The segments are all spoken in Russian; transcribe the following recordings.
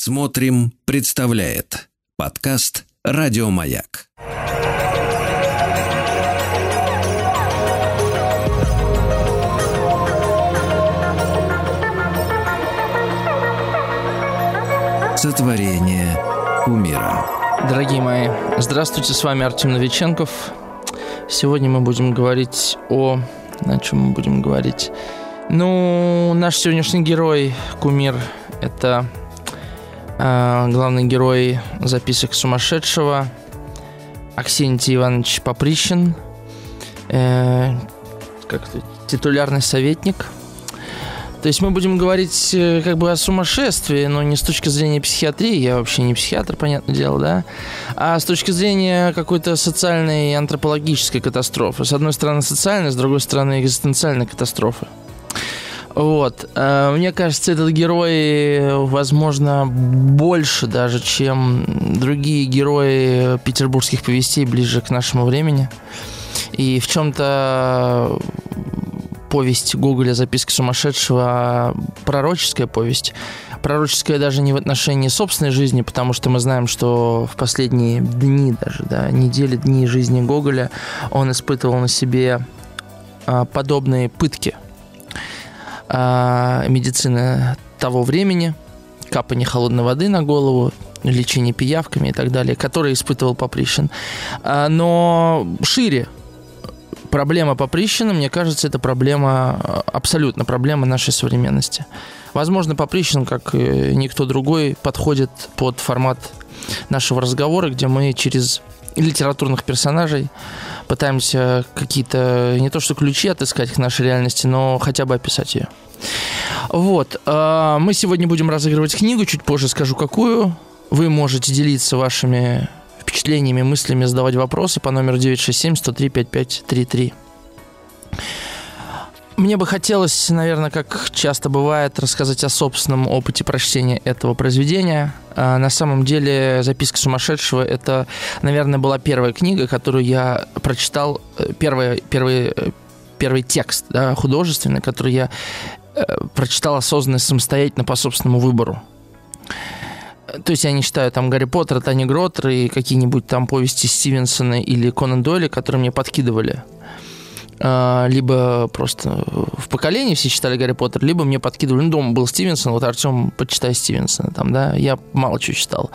Смотрим, представляет подкаст Радиомаяк. Сотворение умира. Дорогие мои, здравствуйте, с вами Артем Новиченков. Сегодня мы будем говорить о... О чем мы будем говорить? Ну, наш сегодняшний герой, кумир, это главный герой записок сумасшедшего Аксентий Иванович Поприщин, э, как это, титулярный советник – то есть мы будем говорить э, как бы о сумасшествии, но не с точки зрения психиатрии, я вообще не психиатр, понятное дело, да, а с точки зрения какой-то социальной и антропологической катастрофы. С одной стороны социальной, с другой стороны экзистенциальной катастрофы. Вот. Э, мне кажется, этот герой, возможно, больше даже, чем другие герои петербургских повестей ближе к нашему времени. И в чем-то повесть Гоголя «Записки сумасшедшего» пророческая повесть. Пророческая даже не в отношении собственной жизни, потому что мы знаем, что в последние дни даже, да, недели, дни жизни Гоголя он испытывал на себе а, подобные пытки медицины того времени, капание холодной воды на голову, лечение пиявками и так далее, которые испытывал Поприщин. А, но шире проблема Поприщина, мне кажется, это проблема, абсолютно проблема нашей современности. Возможно, Поприщин, как никто другой, подходит под формат нашего разговора, где мы через литературных персонажей пытаемся какие-то, не то что ключи отыскать к нашей реальности, но хотя бы описать ее. Вот. Э, мы сегодня будем разыгрывать книгу, чуть позже скажу какую. Вы можете делиться вашими впечатлениями, мыслями задавать вопросы по номеру 967-103-5533. Мне бы хотелось, наверное, как часто бывает, рассказать о собственном опыте прочтения этого произведения. А, на самом деле «Записка сумасшедшего» — это, наверное, была первая книга, которую я прочитал, э, первый, первый, э, первый текст да, художественный, который я э, прочитал осознанно, самостоятельно по собственному выбору. То есть я не читаю там Гарри Поттера, Тани Гроттер и какие-нибудь там повести Стивенсона или Конан Дойля, которые мне подкидывали. А, либо просто в поколении все читали Гарри Поттер, либо мне подкидывали, ну, дома был Стивенсон, вот Артем, почитай Стивенсона, там, да, я мало чего читал.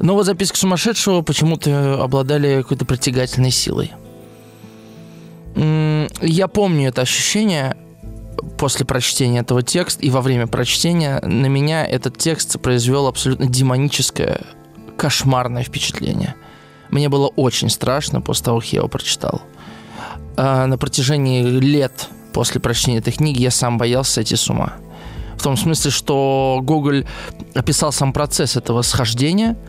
Но вот записки сумасшедшего почему-то обладали какой-то притягательной силой. Я помню это ощущение, после прочтения этого текста и во время прочтения на меня этот текст произвел абсолютно демоническое, кошмарное впечатление. Мне было очень страшно после того, как я его прочитал. А на протяжении лет после прочтения этой книги я сам боялся сойти с ума. В том смысле, что Гоголь описал сам процесс этого схождения –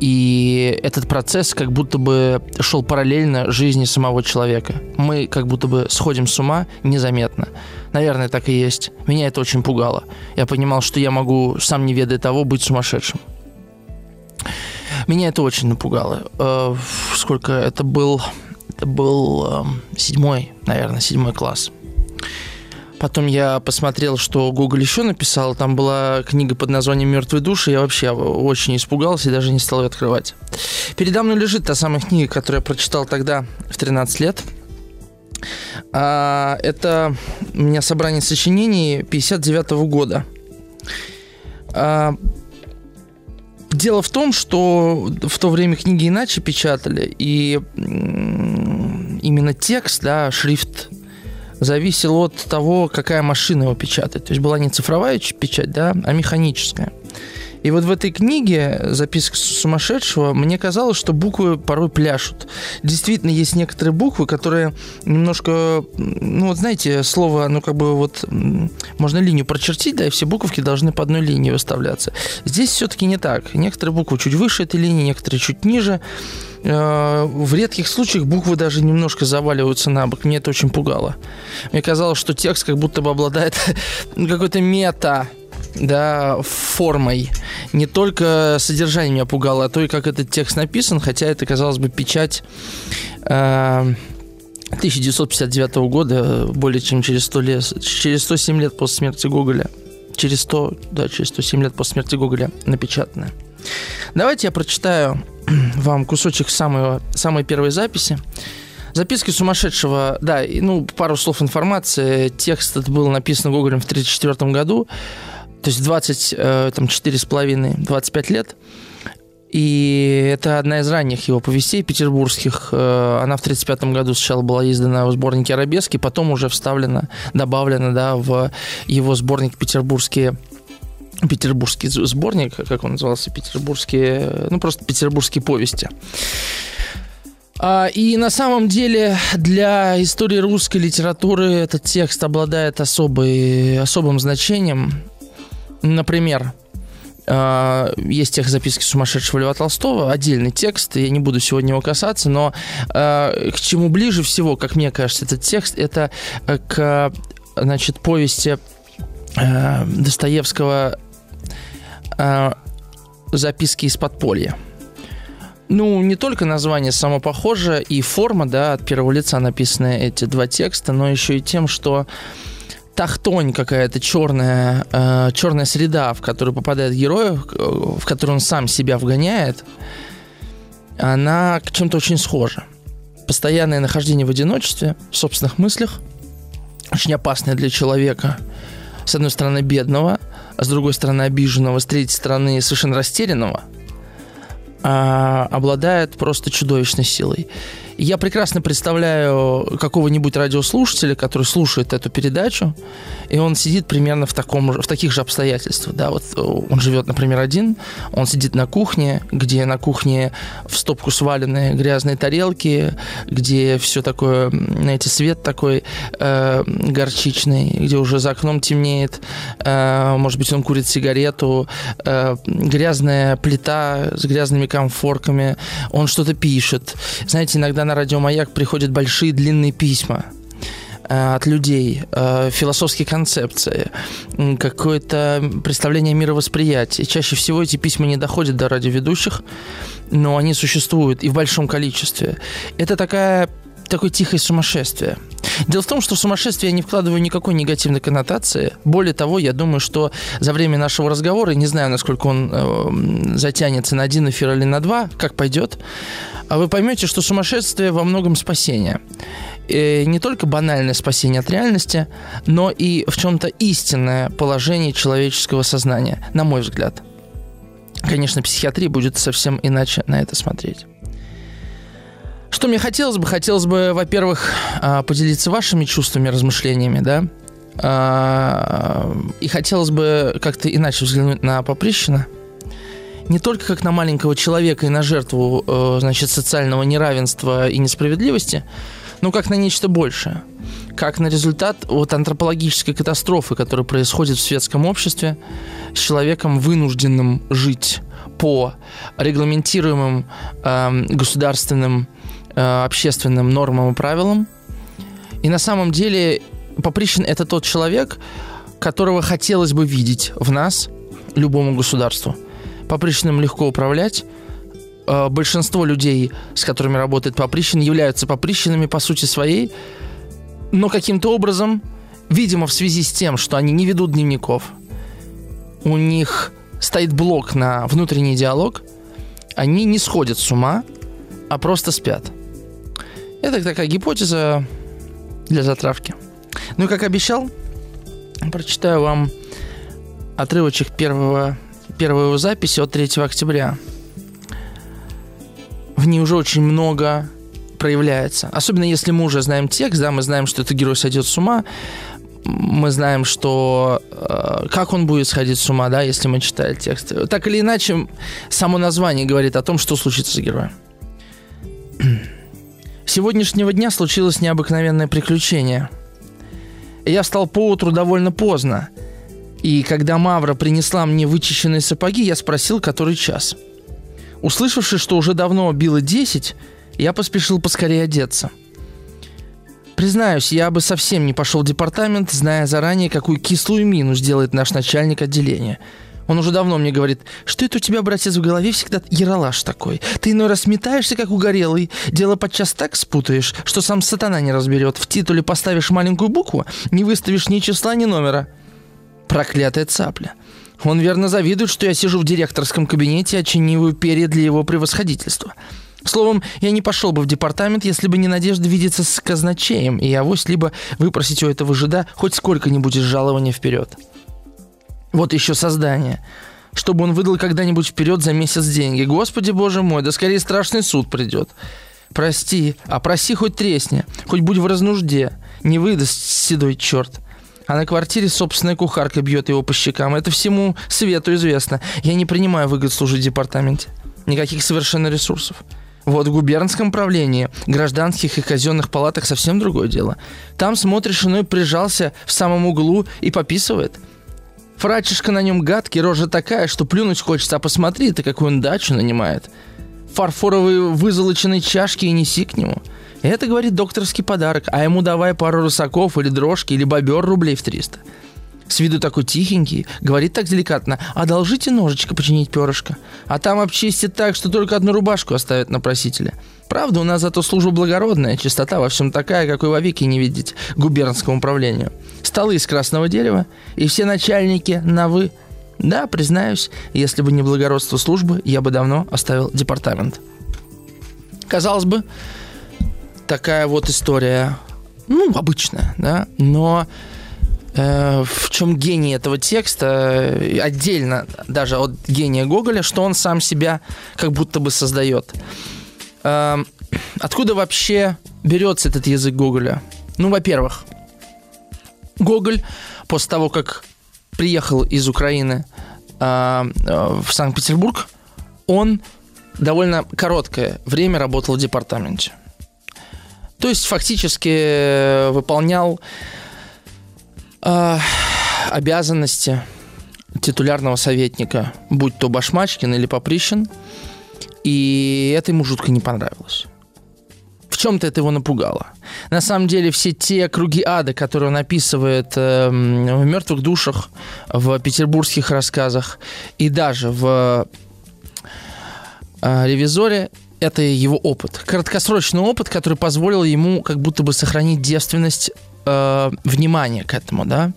и этот процесс как будто бы шел параллельно жизни самого человека. Мы как будто бы сходим с ума незаметно. Наверное, так и есть. Меня это очень пугало. Я понимал, что я могу, сам не ведая того, быть сумасшедшим. Меня это очень напугало. Э, сколько это был? Это был э, седьмой, наверное, седьмой класс. Потом я посмотрел, что Google еще написал. Там была книга под названием «Мертвые души». Я вообще очень испугался и даже не стал ее открывать. Передо мной лежит та самая книга, которую я прочитал тогда, в 13 лет. А, это у меня собрание сочинений 59 -го года. А, дело в том, что в то время книги иначе печатали, и именно текст, да, шрифт зависел от того, какая машина его печатает. То есть была не цифровая печать, да, а механическая. И вот в этой книге «Записка сумасшедшего» мне казалось, что буквы порой пляшут. Действительно, есть некоторые буквы, которые немножко, ну вот знаете, слово, ну как бы вот можно линию прочертить, да, и все буковки должны по одной линии выставляться. Здесь все-таки не так. Некоторые буквы чуть выше этой линии, некоторые чуть ниже. Э, в редких случаях буквы даже немножко заваливаются на бок. Мне это очень пугало. Мне казалось, что текст как будто бы обладает какой-то мета да, формой. Не только содержание меня пугало, а то и как этот текст написан, хотя это, казалось бы, печать э, 1959 года, более чем через 100 лет, через 107 лет после смерти Гоголя. через 100, да, через 107 лет после смерти Гоголя напечатанная. Давайте я прочитаю вам кусочек самой, самой первой записи. Записки сумасшедшего, да, ну, пару слов информации. Текст этот был написан Гоголем в 1934 году, то есть 20, э, там, 4,5, 25 лет. И это одна из ранних его повестей петербургских. Э, она в 1935 году сначала была издана в сборнике «Арабески», потом уже вставлена, добавлена да, в его сборник «Петербургские петербургский сборник, как он назывался, петербургские, ну просто петербургские повести. А, и на самом деле для истории русской литературы этот текст обладает особой, особым значением. Например, а, есть тех записки сумасшедшего Льва Толстого, отдельный текст, я не буду сегодня его касаться, но а, к чему ближе всего, как мне кажется, этот текст, это к значит, повести Достоевского «Записки из подполья». Ну, не только название само похоже, и форма, да, от первого лица написаны эти два текста, но еще и тем, что тахтонь какая-то черная, э, черная среда, в которую попадает герой, в которую он сам себя вгоняет, она к чем-то очень схожа. Постоянное нахождение в одиночестве, в собственных мыслях, очень опасное для человека. С одной стороны, бедного, а с другой стороны, обиженного, с третьей стороны, совершенно растерянного – а, обладает просто чудовищной силой. Я прекрасно представляю какого-нибудь радиослушателя, который слушает эту передачу, и он сидит примерно в, таком, в таких же обстоятельствах. Да, вот э, он живет, например, один, он сидит на кухне, где на кухне в стопку свалены грязные тарелки, где все такое, знаете, свет такой э, горчичный, где уже за окном темнеет, э, может быть, он курит сигарету, э, грязная плита с грязными комфорками, он что-то пишет. Знаете, иногда на радио «Маяк» приходят большие длинные письма э, от людей, э, философские концепции, какое-то представление мировосприятия. Чаще всего эти письма не доходят до радиоведущих, но они существуют и в большом количестве. Это такая такое тихое сумасшествие. Дело в том, что в сумасшествие я не вкладываю никакой негативной коннотации. Более того, я думаю, что за время нашего разговора, не знаю, насколько он э, затянется на один эфир или на два, как пойдет, а вы поймете, что сумасшествие во многом спасение. И не только банальное спасение от реальности, но и в чем-то истинное положение человеческого сознания, на мой взгляд. Конечно, психиатрия будет совсем иначе на это смотреть. Что мне хотелось бы? Хотелось бы, во-первых, а, поделиться вашими чувствами, размышлениями, да, а, и хотелось бы как-то иначе взглянуть на Поприщина – не только как на маленького человека и на жертву, э, значит, социального неравенства и несправедливости, но как на нечто большее. Как на результат вот антропологической катастрофы, которая происходит в светском обществе с человеком, вынужденным жить по регламентируемым э, государственным, общественным нормам и правилам. И на самом деле Поприщин – это тот человек, которого хотелось бы видеть в нас любому государству – Поприщиным легко управлять. Э, большинство людей, с которыми работает Поприщин, являются Поприщинами по сути своей, но каким-то образом, видимо, в связи с тем, что они не ведут дневников, у них стоит блок на внутренний диалог, они не сходят с ума, а просто спят. Это такая гипотеза для затравки. Ну и как обещал, прочитаю вам отрывочек первого первой его записи от 3 октября. В ней уже очень много проявляется. Особенно если мы уже знаем текст, да, мы знаем, что этот герой сойдет с ума, мы знаем, что э, как он будет сходить с ума, да, если мы читаем текст. Так или иначе, само название говорит о том, что случится с героем. Сегодняшнего дня случилось необыкновенное приключение. Я встал поутру довольно поздно – и когда Мавра принесла мне вычищенные сапоги, я спросил, который час. Услышавши, что уже давно било десять, я поспешил поскорее одеться. Признаюсь, я бы совсем не пошел в департамент, зная заранее, какую кислую мину сделает наш начальник отделения. Он уже давно мне говорит, что это у тебя, братец, в голове всегда яролаж такой. Ты иной раз метаешься, как угорелый. Дело подчас так спутаешь, что сам сатана не разберет. В титуле поставишь маленькую букву, не выставишь ни числа, ни номера. Проклятая цапля. Он верно завидует, что я сижу в директорском кабинете и очиниваю перья для его превосходительства. Словом, я не пошел бы в департамент, если бы не надежда видеться с казначеем, и авось либо выпросить у этого жида хоть сколько-нибудь из жалования вперед. Вот еще создание. Чтобы он выдал когда-нибудь вперед за месяц деньги. Господи, боже мой, да скорее страшный суд придет. Прости, а проси хоть тресни, хоть будь в разнужде. Не выдаст седой черт. А на квартире собственная кухарка бьет его по щекам. Это всему свету известно. Я не принимаю выгод служить в департаменте. Никаких совершенно ресурсов. Вот в губернском правлении, гражданских и казенных палатах совсем другое дело. Там смотришь, иной прижался в самом углу и пописывает. Фрачишка на нем гадкий, рожа такая, что плюнуть хочется, а посмотри ты, какую он дачу нанимает. Фарфоровые вызолоченные чашки и неси к нему. Это, говорит, докторский подарок, а ему давай пару рысаков или дрожки, или бобер рублей в 300. С виду такой тихенький, говорит так деликатно, одолжите ножичка починить перышко. А там обчистит так, что только одну рубашку оставят на просителя. Правда, у нас зато служба благородная, чистота во всем такая, какой во веки не видеть губернскому управлению. Столы из красного дерева, и все начальники на «вы». Да, признаюсь, если бы не благородство службы, я бы давно оставил департамент. Казалось бы, такая вот история, ну, обычная, да, но Э, в чем гений этого текста, э, отдельно даже от гения Гоголя, что он сам себя как будто бы создает. Эм, откуда вообще берется этот язык Гоголя? Ну, во-первых, Гоголь после того, как приехал из Украины э, в Санкт-Петербург, он довольно короткое время работал в департаменте. То есть фактически выполнял э, обязанности титулярного советника, будь то Башмачкин или Поприщин, и это ему жутко не понравилось. В чем-то это его напугало. На самом деле все те круги ада, которые он описывает э, в «Мертвых душах», в петербургских рассказах и даже в э, «Ревизоре», это его опыт. Краткосрочный опыт, который позволил ему как будто бы сохранить девственность э, внимание к этому, да,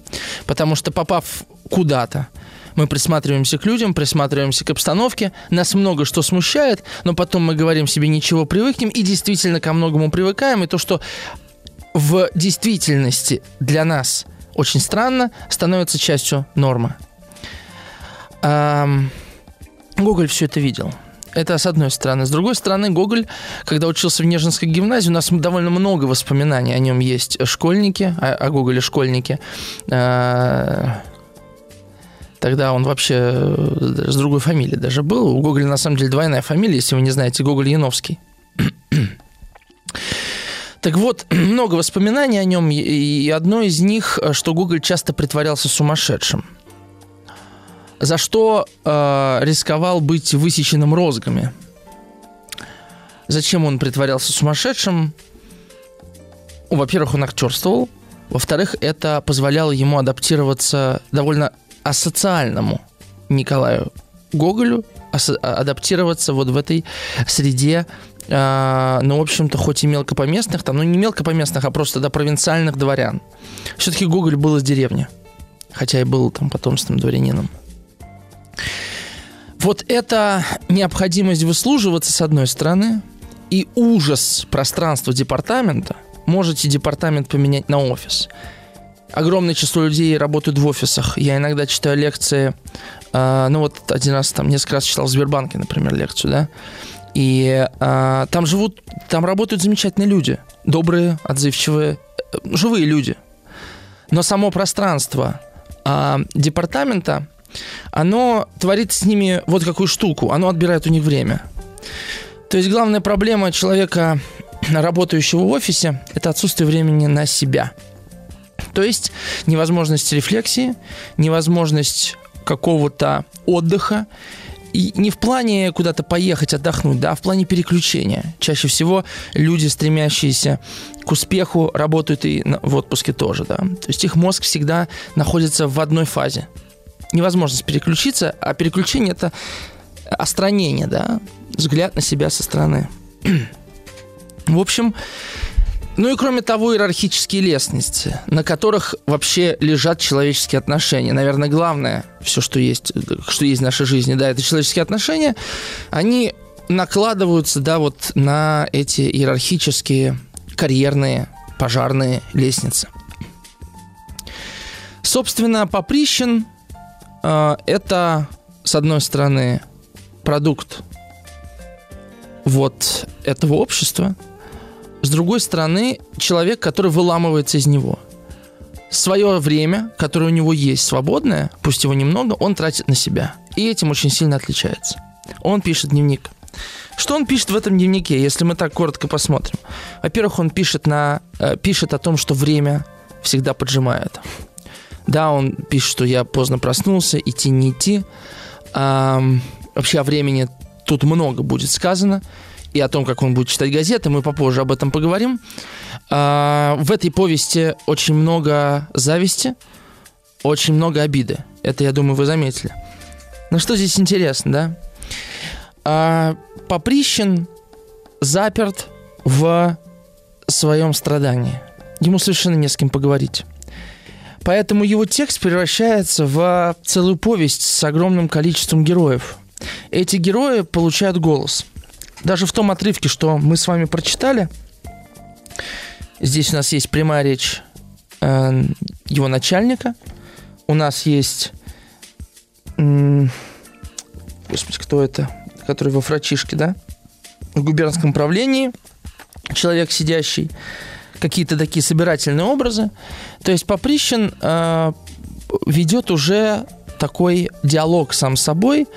потому что попав куда-то, мы присматриваемся к людям, присматриваемся к обстановке, нас много что смущает, но потом мы говорим себе ничего, привыкнем, и действительно ко многому привыкаем, и то, что в действительности для нас очень странно, становится частью нормы. Гоголь все это видел. Это с одной стороны. С другой стороны, Гоголь, когда учился в Нежинской гимназии, у нас довольно много воспоминаний о нем есть. Школьники, о, о Гоголе школьники. А, тогда он вообще э, с другой фамилией даже был. У Гоголя на самом деле двойная фамилия, если вы не знаете, Гоголь Яновский. Так вот, много воспоминаний о нем, и одно из них, что Гоголь часто притворялся сумасшедшим – за что э, рисковал быть высеченным розгами. Зачем он притворялся сумасшедшим? Во-первых, он актерствовал. Во-вторых, это позволяло ему адаптироваться довольно асоциальному Николаю Гоголю, а, адаптироваться вот в этой среде, э, ну, в общем-то, хоть и мелкопоместных, там, ну, не мелкопоместных, а просто, да, провинциальных дворян. Все-таки Гоголь был из деревни, хотя и был там потомственным дворянином. Вот эта необходимость выслуживаться, с одной стороны, и ужас пространства департамента, можете департамент поменять на офис. Огромное число людей работают в офисах. Я иногда читаю лекции, э, ну вот один раз там несколько раз читал в Сбербанке, например, лекцию, да, и э, там живут, там работают замечательные люди, добрые, отзывчивые, э, живые люди. Но само пространство э, департамента оно творит с ними вот какую штуку. Оно отбирает у них время. То есть главная проблема человека, работающего в офисе, это отсутствие времени на себя. То есть невозможность рефлексии, невозможность какого-то отдыха. И не в плане куда-то поехать, отдохнуть, да, а в плане переключения. Чаще всего люди, стремящиеся к успеху, работают и в отпуске тоже, да. То есть их мозг всегда находится в одной фазе невозможность переключиться, а переключение это остранение, да, взгляд на себя со стороны. В общем, Ну и кроме того, иерархические лестницы, на которых вообще лежат человеческие отношения. Наверное, главное, все, что есть, что есть в нашей жизни, да, это человеческие отношения, они накладываются, да, вот на эти иерархические, карьерные, пожарные лестницы. Собственно, Поприщин э, это, с одной стороны, продукт вот этого общества, с другой стороны, человек, который выламывается из него. Свое время, которое у него есть свободное, пусть его немного, он тратит на себя. И этим очень сильно отличается. Он пишет дневник. Что он пишет в этом дневнике, если мы так коротко посмотрим? Во-первых, он пишет, на, э, пишет о том, что время всегда поджимает. Да, он пишет, что я поздно проснулся, идти не идти. А, вообще о времени тут много будет сказано. И о том, как он будет читать газеты, мы попозже об этом поговорим. А, в этой повести очень много зависти, очень много обиды. Это, я думаю, вы заметили. Ну что здесь интересно, да? А, Поприщин заперт в своем страдании. Ему совершенно не с кем поговорить. Поэтому его текст превращается в целую повесть с огромным количеством героев. Эти герои получают голос. Даже в том отрывке, что мы с вами прочитали, здесь у нас есть прямая речь э, его начальника, у нас есть... Э, господи, кто это? Который во фрачишке, да? В губернском правлении человек сидящий какие-то такие собирательные образы. То есть Поприщин э, ведет уже такой диалог сам с собой.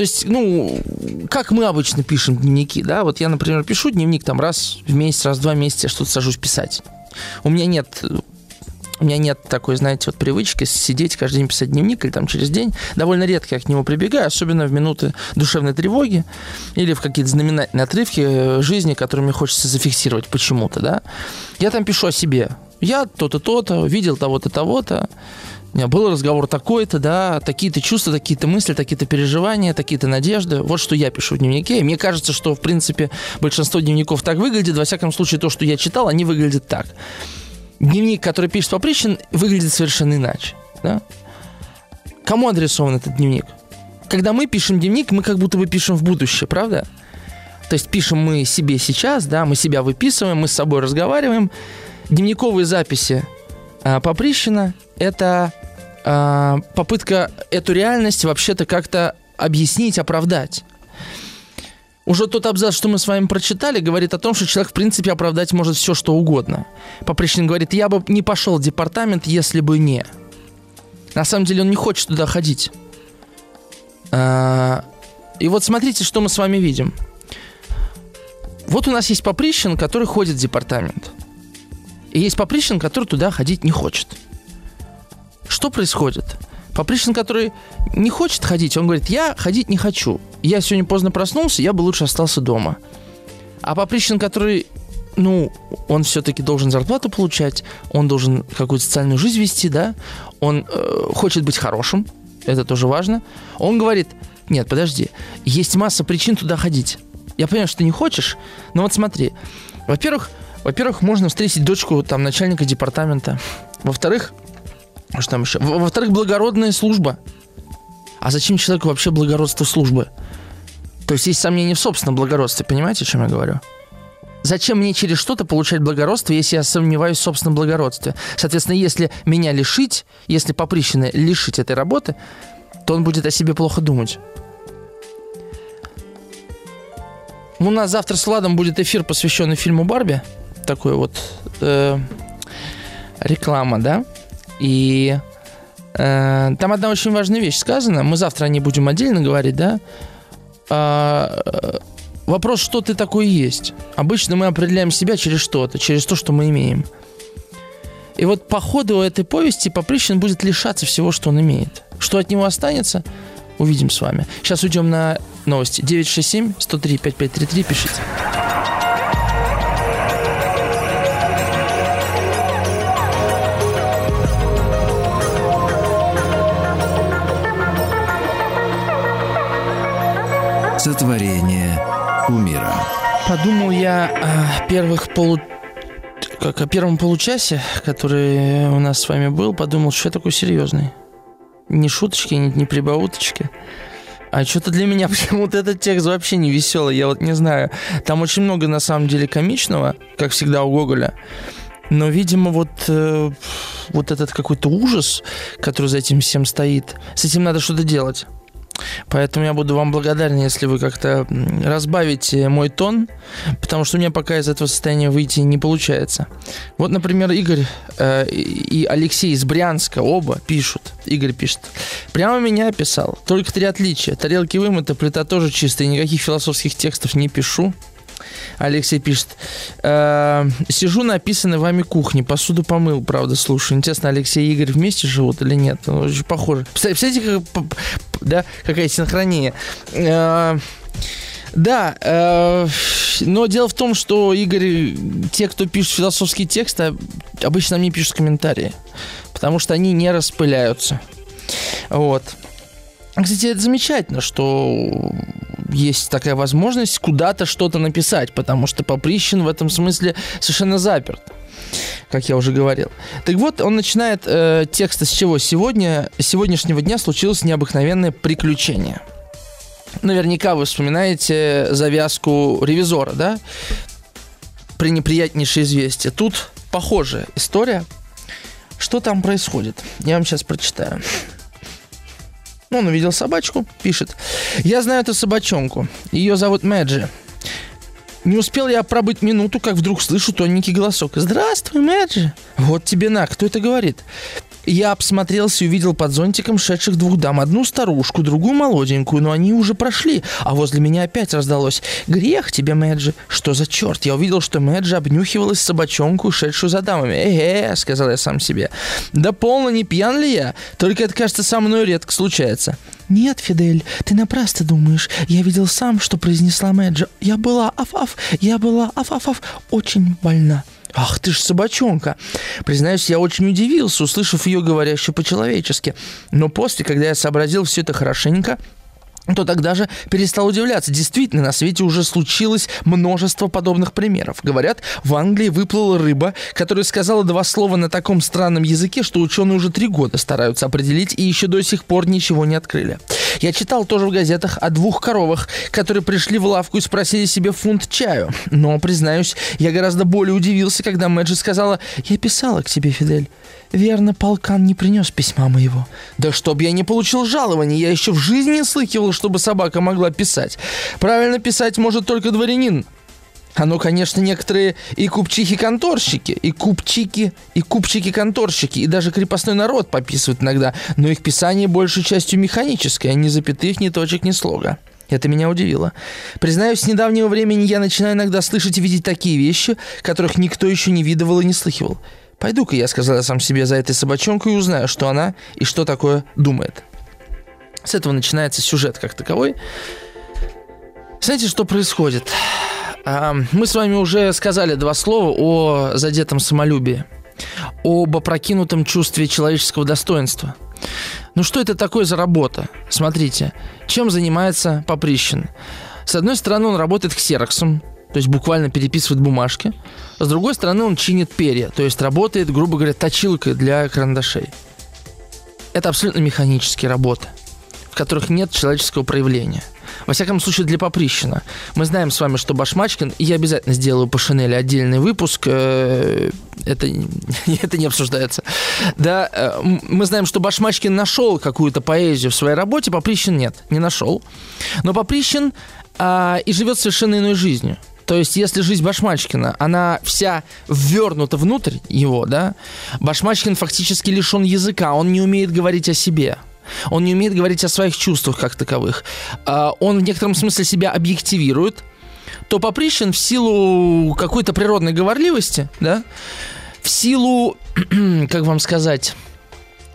То есть, ну, как мы обычно пишем дневники, да? Вот я, например, пишу дневник там раз в месяц, раз в два месяца я что-то сажусь писать. У меня нет у меня нет такой, знаете, вот привычки сидеть каждый день писать дневник или там через день. Довольно редко я к нему прибегаю, особенно в минуты душевной тревоги или в какие-то знаменательные отрывки э, жизни, которые мне хочется зафиксировать почему-то, да. Я там пишу о себе. Я то-то, то-то, видел того-то, того-то. Был разговор такой-то, да, такие-то чувства, такие-то мысли, такие-то переживания, такие-то надежды. Вот что я пишу в дневнике. И мне кажется, что, в принципе, большинство дневников так выглядит. Во всяком случае, то, что я читал, они выглядят так дневник, который пишет Поприщин, выглядит совершенно иначе. Да? Кому адресован этот дневник? Когда мы пишем дневник, мы как будто бы пишем в будущее, правда? То есть пишем мы себе сейчас, да, мы себя выписываем, мы с собой разговариваем. Дневниковые записи а, Поприщина – это а, попытка эту реальность вообще-то как-то объяснить, оправдать. Уже тот абзац, что мы с вами прочитали, говорит о том, что человек, в принципе, оправдать может все, что угодно. Поприщин говорит, я бы не пошел в департамент, если бы не. На самом деле он не хочет туда ходить. А, и вот смотрите, что мы с вами видим. Вот у нас есть Поприщин, который ходит в департамент. И есть Поприщин, который туда ходить не хочет. Что происходит? Поприщин, который не хочет ходить, он говорит, я ходить не хочу. Я сегодня поздно проснулся, я бы лучше остался дома. А Поприщин, который, ну, он все-таки должен зарплату получать, он должен какую-то социальную жизнь вести, да, он э, хочет быть хорошим, это тоже важно. Он говорит, нет, подожди, есть масса причин туда ходить. Я понимаю, что ты не хочешь, но вот смотри. Во-первых, во-первых, можно встретить дочку там начальника департамента. Во-вторых, что там еще? Во-вторых, благородная служба. А зачем человеку вообще благородство службы? То есть есть сомнения в собственном благородстве, понимаете, о чем я говорю? Зачем мне через что-то получать благородство, если я сомневаюсь в собственном благородстве? Соответственно, если меня лишить, если поприщенно лишить этой работы, то он будет о себе плохо думать. У нас завтра с Владом будет эфир, посвященный фильму «Барби». Такой вот э, реклама, да? И э, там одна очень важная вещь сказана. Мы завтра о ней будем отдельно говорить, да? А, э, вопрос, что ты такой есть. Обычно мы определяем себя через что-то, через то, что мы имеем. И вот по ходу этой повести Поприщин будет лишаться всего, что он имеет. Что от него останется, увидим с вами. Сейчас уйдем на новости. 967 103 5533, пишите. Сотворение умира. Подумал я о первых полу как о первом получасе, который у нас с вами был, подумал, что я такой серьезный. Ни шуточки, ни, ни прибауточки. А что-то для меня почему-то этот текст вообще не веселый, я вот не знаю. Там очень много на самом деле комичного, как всегда у Гоголя. Но, видимо, вот, э, вот этот какой-то ужас, который за этим всем стоит, с этим надо что-то делать. Поэтому я буду вам благодарен, если вы как-то разбавите мой тон, потому что у меня пока из этого состояния выйти не получается. Вот, например, Игорь э, и Алексей из Брянска оба пишут. Игорь пишет. Прямо меня описал. Только три отличия. Тарелки вымыты, плита тоже чистая, никаких философских текстов не пишу. Алексей пишет. Э, сижу на описанной вами кухне, посуду помыл, правда, слушаю. Интересно, Алексей и Игорь вместе живут или нет? Ну, очень похоже. Представляете, как, да, какая синхрония. Э, да, э, но дело в том, что Игорь, те, кто пишет философские тексты, обычно мне пишут комментарии, потому что они не распыляются. Вот. Кстати, это замечательно, что есть такая возможность куда-то что-то написать, потому что Поприщин в этом смысле совершенно заперт как я уже говорил. Так вот, он начинает э, текста с чего? Сегодня, с сегодняшнего дня случилось необыкновенное приключение. Наверняка вы вспоминаете завязку ревизора, да? Пренеприятнейшее известие. Тут похожая история. Что там происходит? Я вам сейчас прочитаю. Он увидел собачку, пишет. Я знаю эту собачонку. Ее зовут Мэджи. Не успел я пробыть минуту, как вдруг слышу тоненький голосок. «Здравствуй, Мэджи!» «Вот тебе на, кто это говорит?» Я обсмотрелся и увидел под зонтиком шедших двух дам. Одну старушку, другую молоденькую, но они уже прошли. А возле меня опять раздалось «Грех тебе, Мэджи!» Что за черт? Я увидел, что Мэджи обнюхивалась собачонку, шедшую за дамами. «Э-э!» — сказал я сам себе. «Да полно не пьян ли я? Только это, кажется, со мной редко случается». «Нет, Фидель, ты напрасно думаешь. Я видел сам, что произнесла Мэджи. Я была, аф-аф, я была, аф-аф-аф, очень больна». Ах ты ж собачонка. Признаюсь, я очень удивился, услышав ее говорящую по-человечески. Но после, когда я сообразил все это хорошенько, то тогда же перестал удивляться. Действительно, на свете уже случилось множество подобных примеров. Говорят, в Англии выплыла рыба, которая сказала два слова на таком странном языке, что ученые уже три года стараются определить и еще до сих пор ничего не открыли. Я читал тоже в газетах о двух коровах, которые пришли в лавку и спросили себе фунт чаю. Но, признаюсь, я гораздо более удивился, когда Мэджи сказала «Я писала к тебе, Фидель». Верно, полкан не принес письма моего. Да чтоб я не получил жалования, я еще в жизни не слыхивал, чтобы собака могла писать. Правильно писать может только дворянин. А ну, конечно, некоторые и купчихи-конторщики, и купчики, и купчики-конторщики, и даже крепостной народ пописывают иногда, но их писание большей частью механическое, ни запятых, ни точек, ни слога. Это меня удивило. Признаюсь, с недавнего времени я начинаю иногда слышать и видеть такие вещи, которых никто еще не видывал и не слыхивал. Пойду-ка я, сказал я сам себе, за этой собачонкой и узнаю, что она и что такое думает. С этого начинается сюжет как таковой. Знаете, что происходит? А, мы с вами уже сказали два слова о задетом самолюбии, об опрокинутом чувстве человеческого достоинства. Ну что это такое за работа? Смотрите, чем занимается Поприщин? С одной стороны, он работает ксероксом, то есть буквально переписывает бумажки. С другой стороны, он чинит перья, то есть работает, грубо говоря, точилкой для карандашей. Это абсолютно механические работы, в которых нет человеческого проявления. Во всяком случае, для Поприщина. Мы знаем с вами, что Башмачкин, и я обязательно сделаю по Шинели отдельный выпуск, э, это, это не обсуждается. Да, э, мы знаем, что Башмачкин нашел какую-то поэзию в своей работе, Поприщин нет, не нашел. Но Поприщин а, и живет совершенно иной жизнью. То есть, если жизнь Башмачкина, она вся ввернута внутрь его, да, Башмачкин фактически лишен языка, он не умеет говорить о себе. Он не умеет говорить о своих чувствах как таковых. А, он в некотором смысле себя объективирует. То Поприщин в силу какой-то природной говорливости, да, в силу, как вам сказать,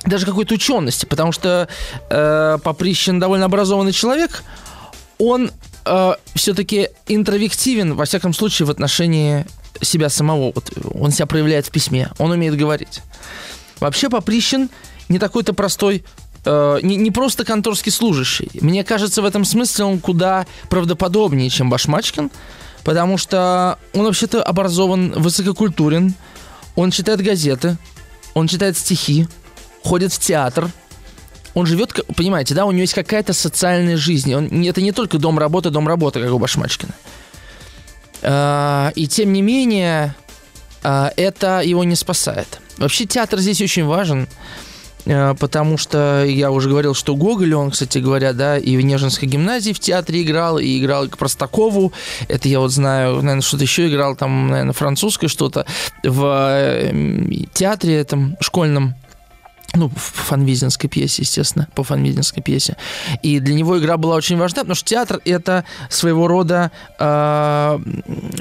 даже какой-то учености, потому что э, Поприщин довольно образованный человек, он э, все-таки интровективен, во всяком случае, в отношении себя самого. Вот он себя проявляет в письме, он умеет говорить. Вообще Поприщин не такой-то простой, э, не, не просто конторский служащий. Мне кажется, в этом смысле он куда правдоподобнее, чем Башмачкин, Потому что он вообще-то образован, высококультурен, он читает газеты, он читает стихи, ходит в театр, он живет, понимаете, да, у него есть какая-то социальная жизнь. Он, это не только дом работа, дом работа, как у Башмачкина. А, и тем не менее, а, это его не спасает. Вообще театр здесь очень важен, потому что я уже говорил, что Гоголь, он, кстати говоря, да, и в Нежинской гимназии в театре играл, и играл к Простакову. Это я вот знаю, наверное, что-то еще играл, там, наверное, французское что-то в э, театре этом школьном ну, в фанвизинской пьесе, естественно, по фанвизинской пьесе. И для него игра была очень важна, потому что театр — это своего рода э,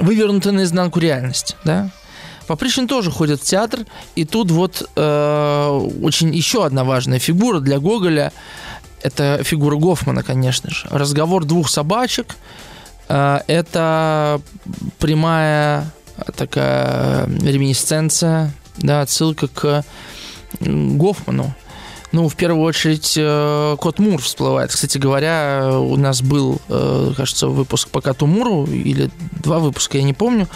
вывернутая наизнанку реальность, да? Поприщин тоже ходит в театр, и тут вот э, очень еще одна важная фигура для Гоголя — это фигура Гофмана, конечно же. Разговор двух собачек э, — это прямая такая реминисценция, да, отсылка к Гофману. Ну, в первую очередь, э, Кот Мур всплывает. Кстати говоря, у нас был, э, кажется, выпуск по Коту Муру, или два выпуска, я не помню.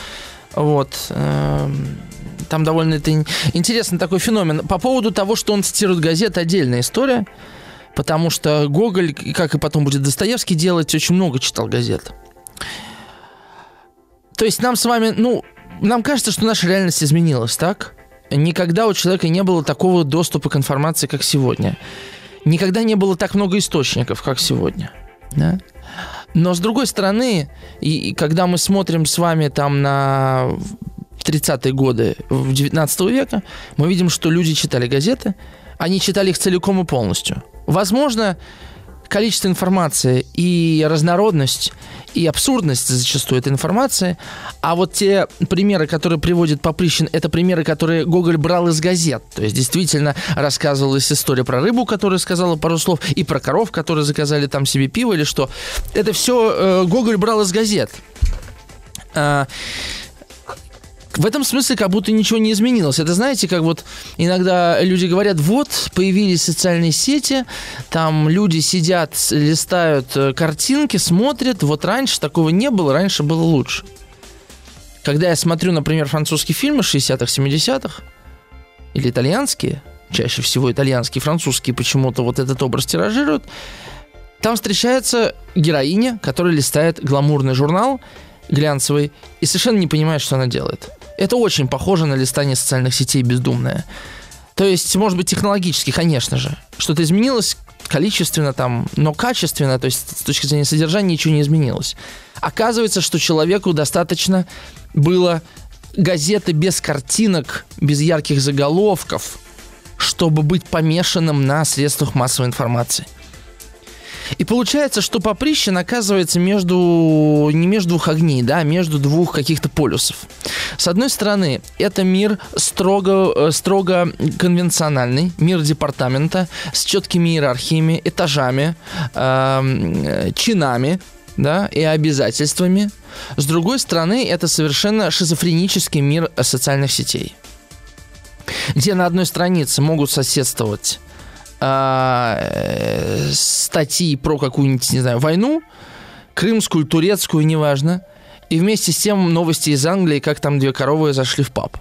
Вот. Э, там довольно это интересный такой феномен. По поводу того, что он цитирует газеты, отдельная история. Потому что Гоголь, как и потом будет Достоевский делать, очень много читал газет. То есть нам с вами, ну, нам кажется, что наша реальность изменилась, так? Никогда у человека не было такого доступа к информации, как сегодня. Никогда не было так много источников, как сегодня. Да? Но с другой стороны, и, и когда мы смотрим с вами там на 30-е годы в 19 века, мы видим, что люди читали газеты, они читали их целиком и полностью. Возможно, количество информации и разнородность и абсурдность зачастую этой информации. А вот те примеры, которые приводит Поприщин, это примеры, которые Гоголь брал из газет. То есть действительно рассказывалась история про рыбу, которая сказала пару слов, и про коров, которые заказали там себе пиво или что. Это все э, Гоголь брал из газет. А, в этом смысле как будто ничего не изменилось. Это знаете, как вот иногда люди говорят, вот, появились социальные сети, там люди сидят, листают э, картинки, смотрят, вот раньше такого не было, раньше было лучше. Когда я смотрю, например, французские фильмы 60-х, 70-х, или итальянские, чаще всего итальянские, французские почему-то вот этот образ тиражируют, там встречается героиня, которая листает гламурный журнал, глянцевый, и совершенно не понимает, что она делает. Это очень похоже на листание социальных сетей бездумное. То есть, может быть, технологически, конечно же. Что-то изменилось количественно там, но качественно, то есть с точки зрения содержания ничего не изменилось. Оказывается, что человеку достаточно было газеты без картинок, без ярких заголовков, чтобы быть помешанным на средствах массовой информации. И получается, что Поприщин оказывается между, не между двух огней, да, а между двух каких-то полюсов. С одной стороны, это мир строго, э, строго конвенциональный, мир департамента с четкими иерархиями, этажами, э, чинами, да, и обязательствами. С другой стороны, это совершенно шизофренический мир социальных сетей, где на одной странице могут соседствовать э, статьи про какую-нибудь, не знаю, войну, крымскую, турецкую, неважно, и вместе с тем новости из Англии, как там две коровы зашли в паб.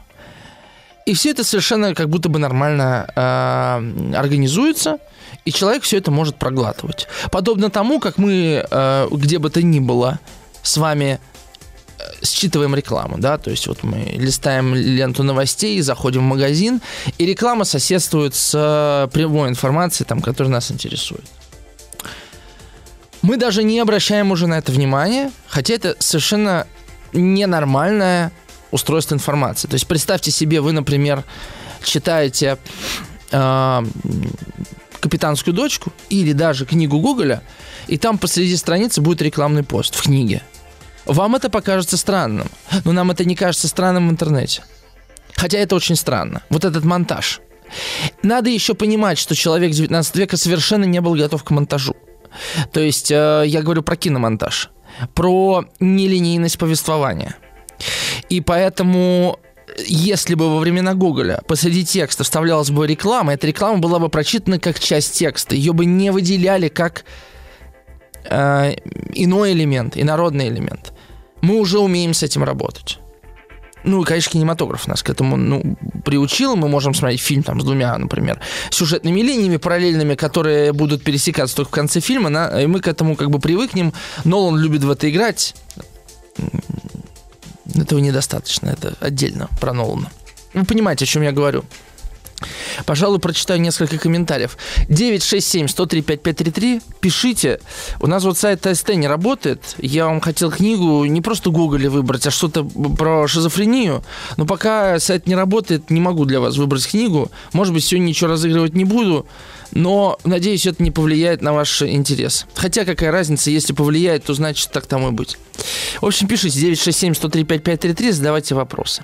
И все это совершенно как будто бы нормально э, организуется, и человек все это может проглатывать. Подобно тому, как мы, э, где бы то ни было, с вами считываем рекламу, да, то есть вот мы листаем ленту новостей, заходим в магазин, и реклама соседствует с э, прямой информацией, там, которая нас интересует. Мы даже не обращаем уже на это внимание, хотя это совершенно ненормальное устройство информации. То есть представьте себе, вы, например, читаете э, «Капитанскую дочку» или даже книгу Гоголя, и там посреди страницы будет рекламный пост в книге – вам это покажется странным, но нам это не кажется странным в интернете. Хотя это очень странно. Вот этот монтаж. Надо еще понимать, что человек 19 века совершенно не был готов к монтажу. То есть э, я говорю про киномонтаж, про нелинейность повествования. И поэтому если бы во времена Гоголя посреди текста вставлялась бы реклама, эта реклама была бы прочитана как часть текста. Ее бы не выделяли как э, иной элемент, инородный элемент. Мы уже умеем с этим работать. Ну, и, конечно, кинематограф нас к этому ну, приучил. Мы можем смотреть фильм там, с двумя, например, сюжетными линиями параллельными, которые будут пересекаться только в конце фильма, на, и мы к этому как бы привыкнем. Нолан любит в это играть. Этого недостаточно, это отдельно про Нолана. Вы понимаете, о чем я говорю. Пожалуй, прочитаю несколько комментариев. 967-103-5533. Пишите. У нас вот сайт ТСТ не работает. Я вам хотел книгу не просто Гоголя выбрать, а что-то про шизофрению. Но пока сайт не работает, не могу для вас выбрать книгу. Может быть, сегодня ничего разыгрывать не буду. Но, надеюсь, это не повлияет на ваш интерес. Хотя, какая разница, если повлияет, то значит так тому и быть. В общем, пишите 967-103-5533, задавайте вопросы.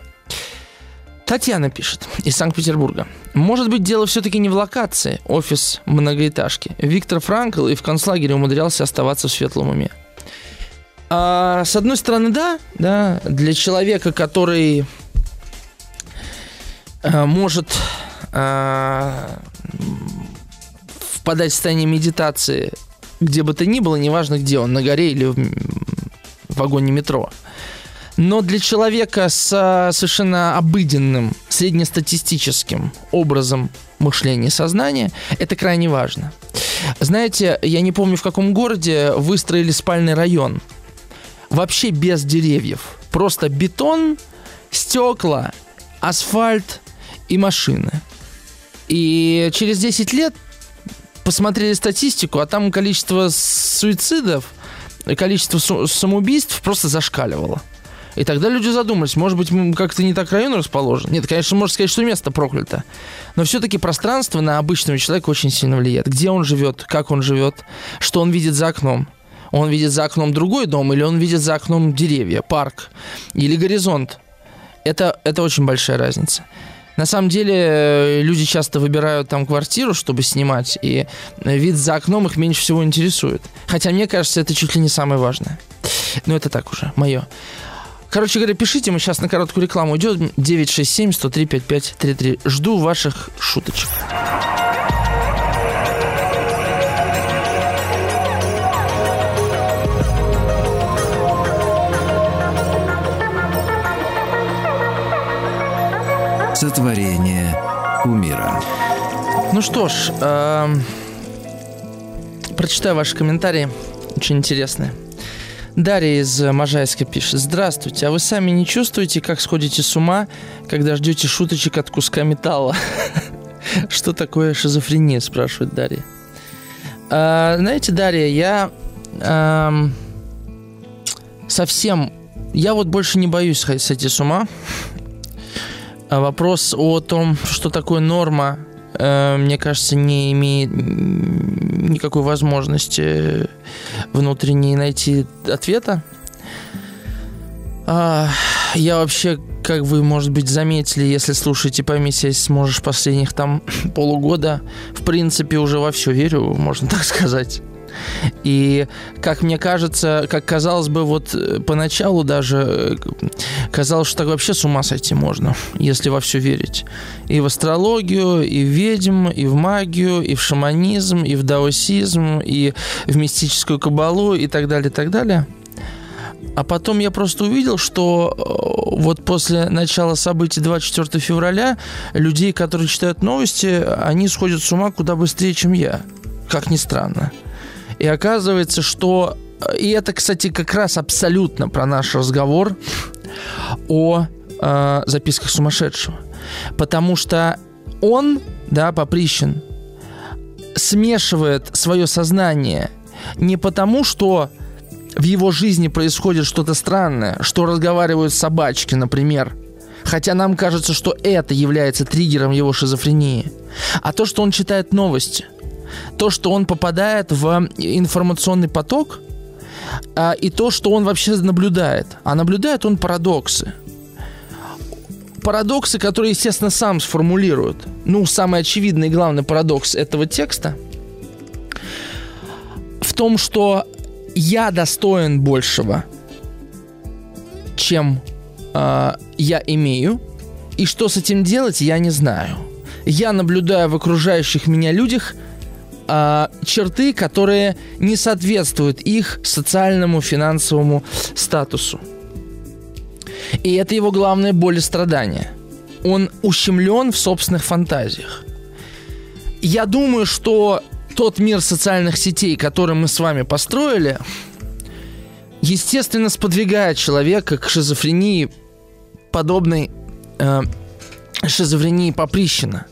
Татьяна пишет из Санкт-Петербурга. Может быть, дело все-таки не в локации, офис многоэтажки. Виктор Франкл и в концлагере умудрялся оставаться в светлом уме. А, с одной стороны, да, да, для человека, который а, может а, впадать в состояние медитации, где бы то ни было, неважно где он, на горе или в, вагоне метро – но для человека с а, совершенно обыденным, среднестатистическим образом мышления и сознания это крайне важно. Знаете, я не помню, в каком городе выстроили спальный район. Вообще без деревьев. Просто бетон, стекла, асфальт и машины. И через 10 лет посмотрели статистику, а там количество суицидов, количество самоубийств просто зашкаливало. И тогда люди задумались, может быть, как-то не так район расположен. Нет, конечно, можно сказать, что место проклято. Но все-таки пространство на обычного человека очень сильно влияет. Где он живет, как он живет, что он видит за окном. Он видит за окном другой дом, или он видит за окном деревья, парк, или горизонт. Это, это очень большая разница. На самом деле э, люди часто выбирают там квартиру, чтобы снимать, и вид за окном их меньше всего интересует. Хотя мне кажется, это чуть ли не самое важное. Но это так уже, мое. Короче говоря, пишите, мы сейчас на короткую рекламу идем. 967-103-5533. Жду ваших шуточек. Сотворение умира. Ну что ж, э, прочитаю ваши комментарии. Очень интересные. Дарья из Можайска пишет. Здравствуйте, а вы сами не чувствуете, как сходите с ума, когда ждете шуточек от куска металла? Что такое шизофрения, спрашивает Дарья. А, знаете, Дарья, я совсем... Я вот больше не боюсь сойти с ума. А вопрос о том, что такое норма, э, мне кажется, не имеет никакой возможности внутренней найти ответа. А, я вообще, как вы, может быть, заметили, если слушаете по миссии сможешь последних там полугода, в принципе, уже во все верю, можно так сказать. И, как мне кажется, как казалось бы, вот э, поначалу даже э, казалось, что так вообще с ума сойти можно, если во все верить. И в астрологию, и в ведьм, и в магию, и в шаманизм, и в даосизм, и в мистическую кабалу, и так далее, и так далее. А потом я просто увидел, что э, вот после начала событий 24 февраля людей, которые читают новости, они сходят с ума куда быстрее, чем я. Как ни странно. И оказывается, что... И это, кстати, как раз абсолютно про наш разговор о э, записках сумасшедшего. Потому что он, да, Поприщин, смешивает свое сознание не потому, что в его жизни происходит что-то странное, что разговаривают собачки, например, хотя нам кажется, что это является триггером его шизофрении, а то, что он читает новости – то, что он попадает в информационный поток, а, и то, что он вообще наблюдает. А наблюдает он парадоксы. Парадоксы, которые, естественно, сам сформулирует. Ну, самый очевидный и главный парадокс этого текста в том, что я достоин большего, чем э, я имею, и что с этим делать, я не знаю. Я наблюдаю в окружающих меня людях э, черты, которые не соответствуют их социальному, финансовому статусу. И это его главная боль и страдание. Он ущемлен в собственных фантазиях. Я думаю, что тот мир социальных сетей, который мы с вами построили, естественно, сподвигает человека к шизофрении, подобной э, шизофрении Поприщина.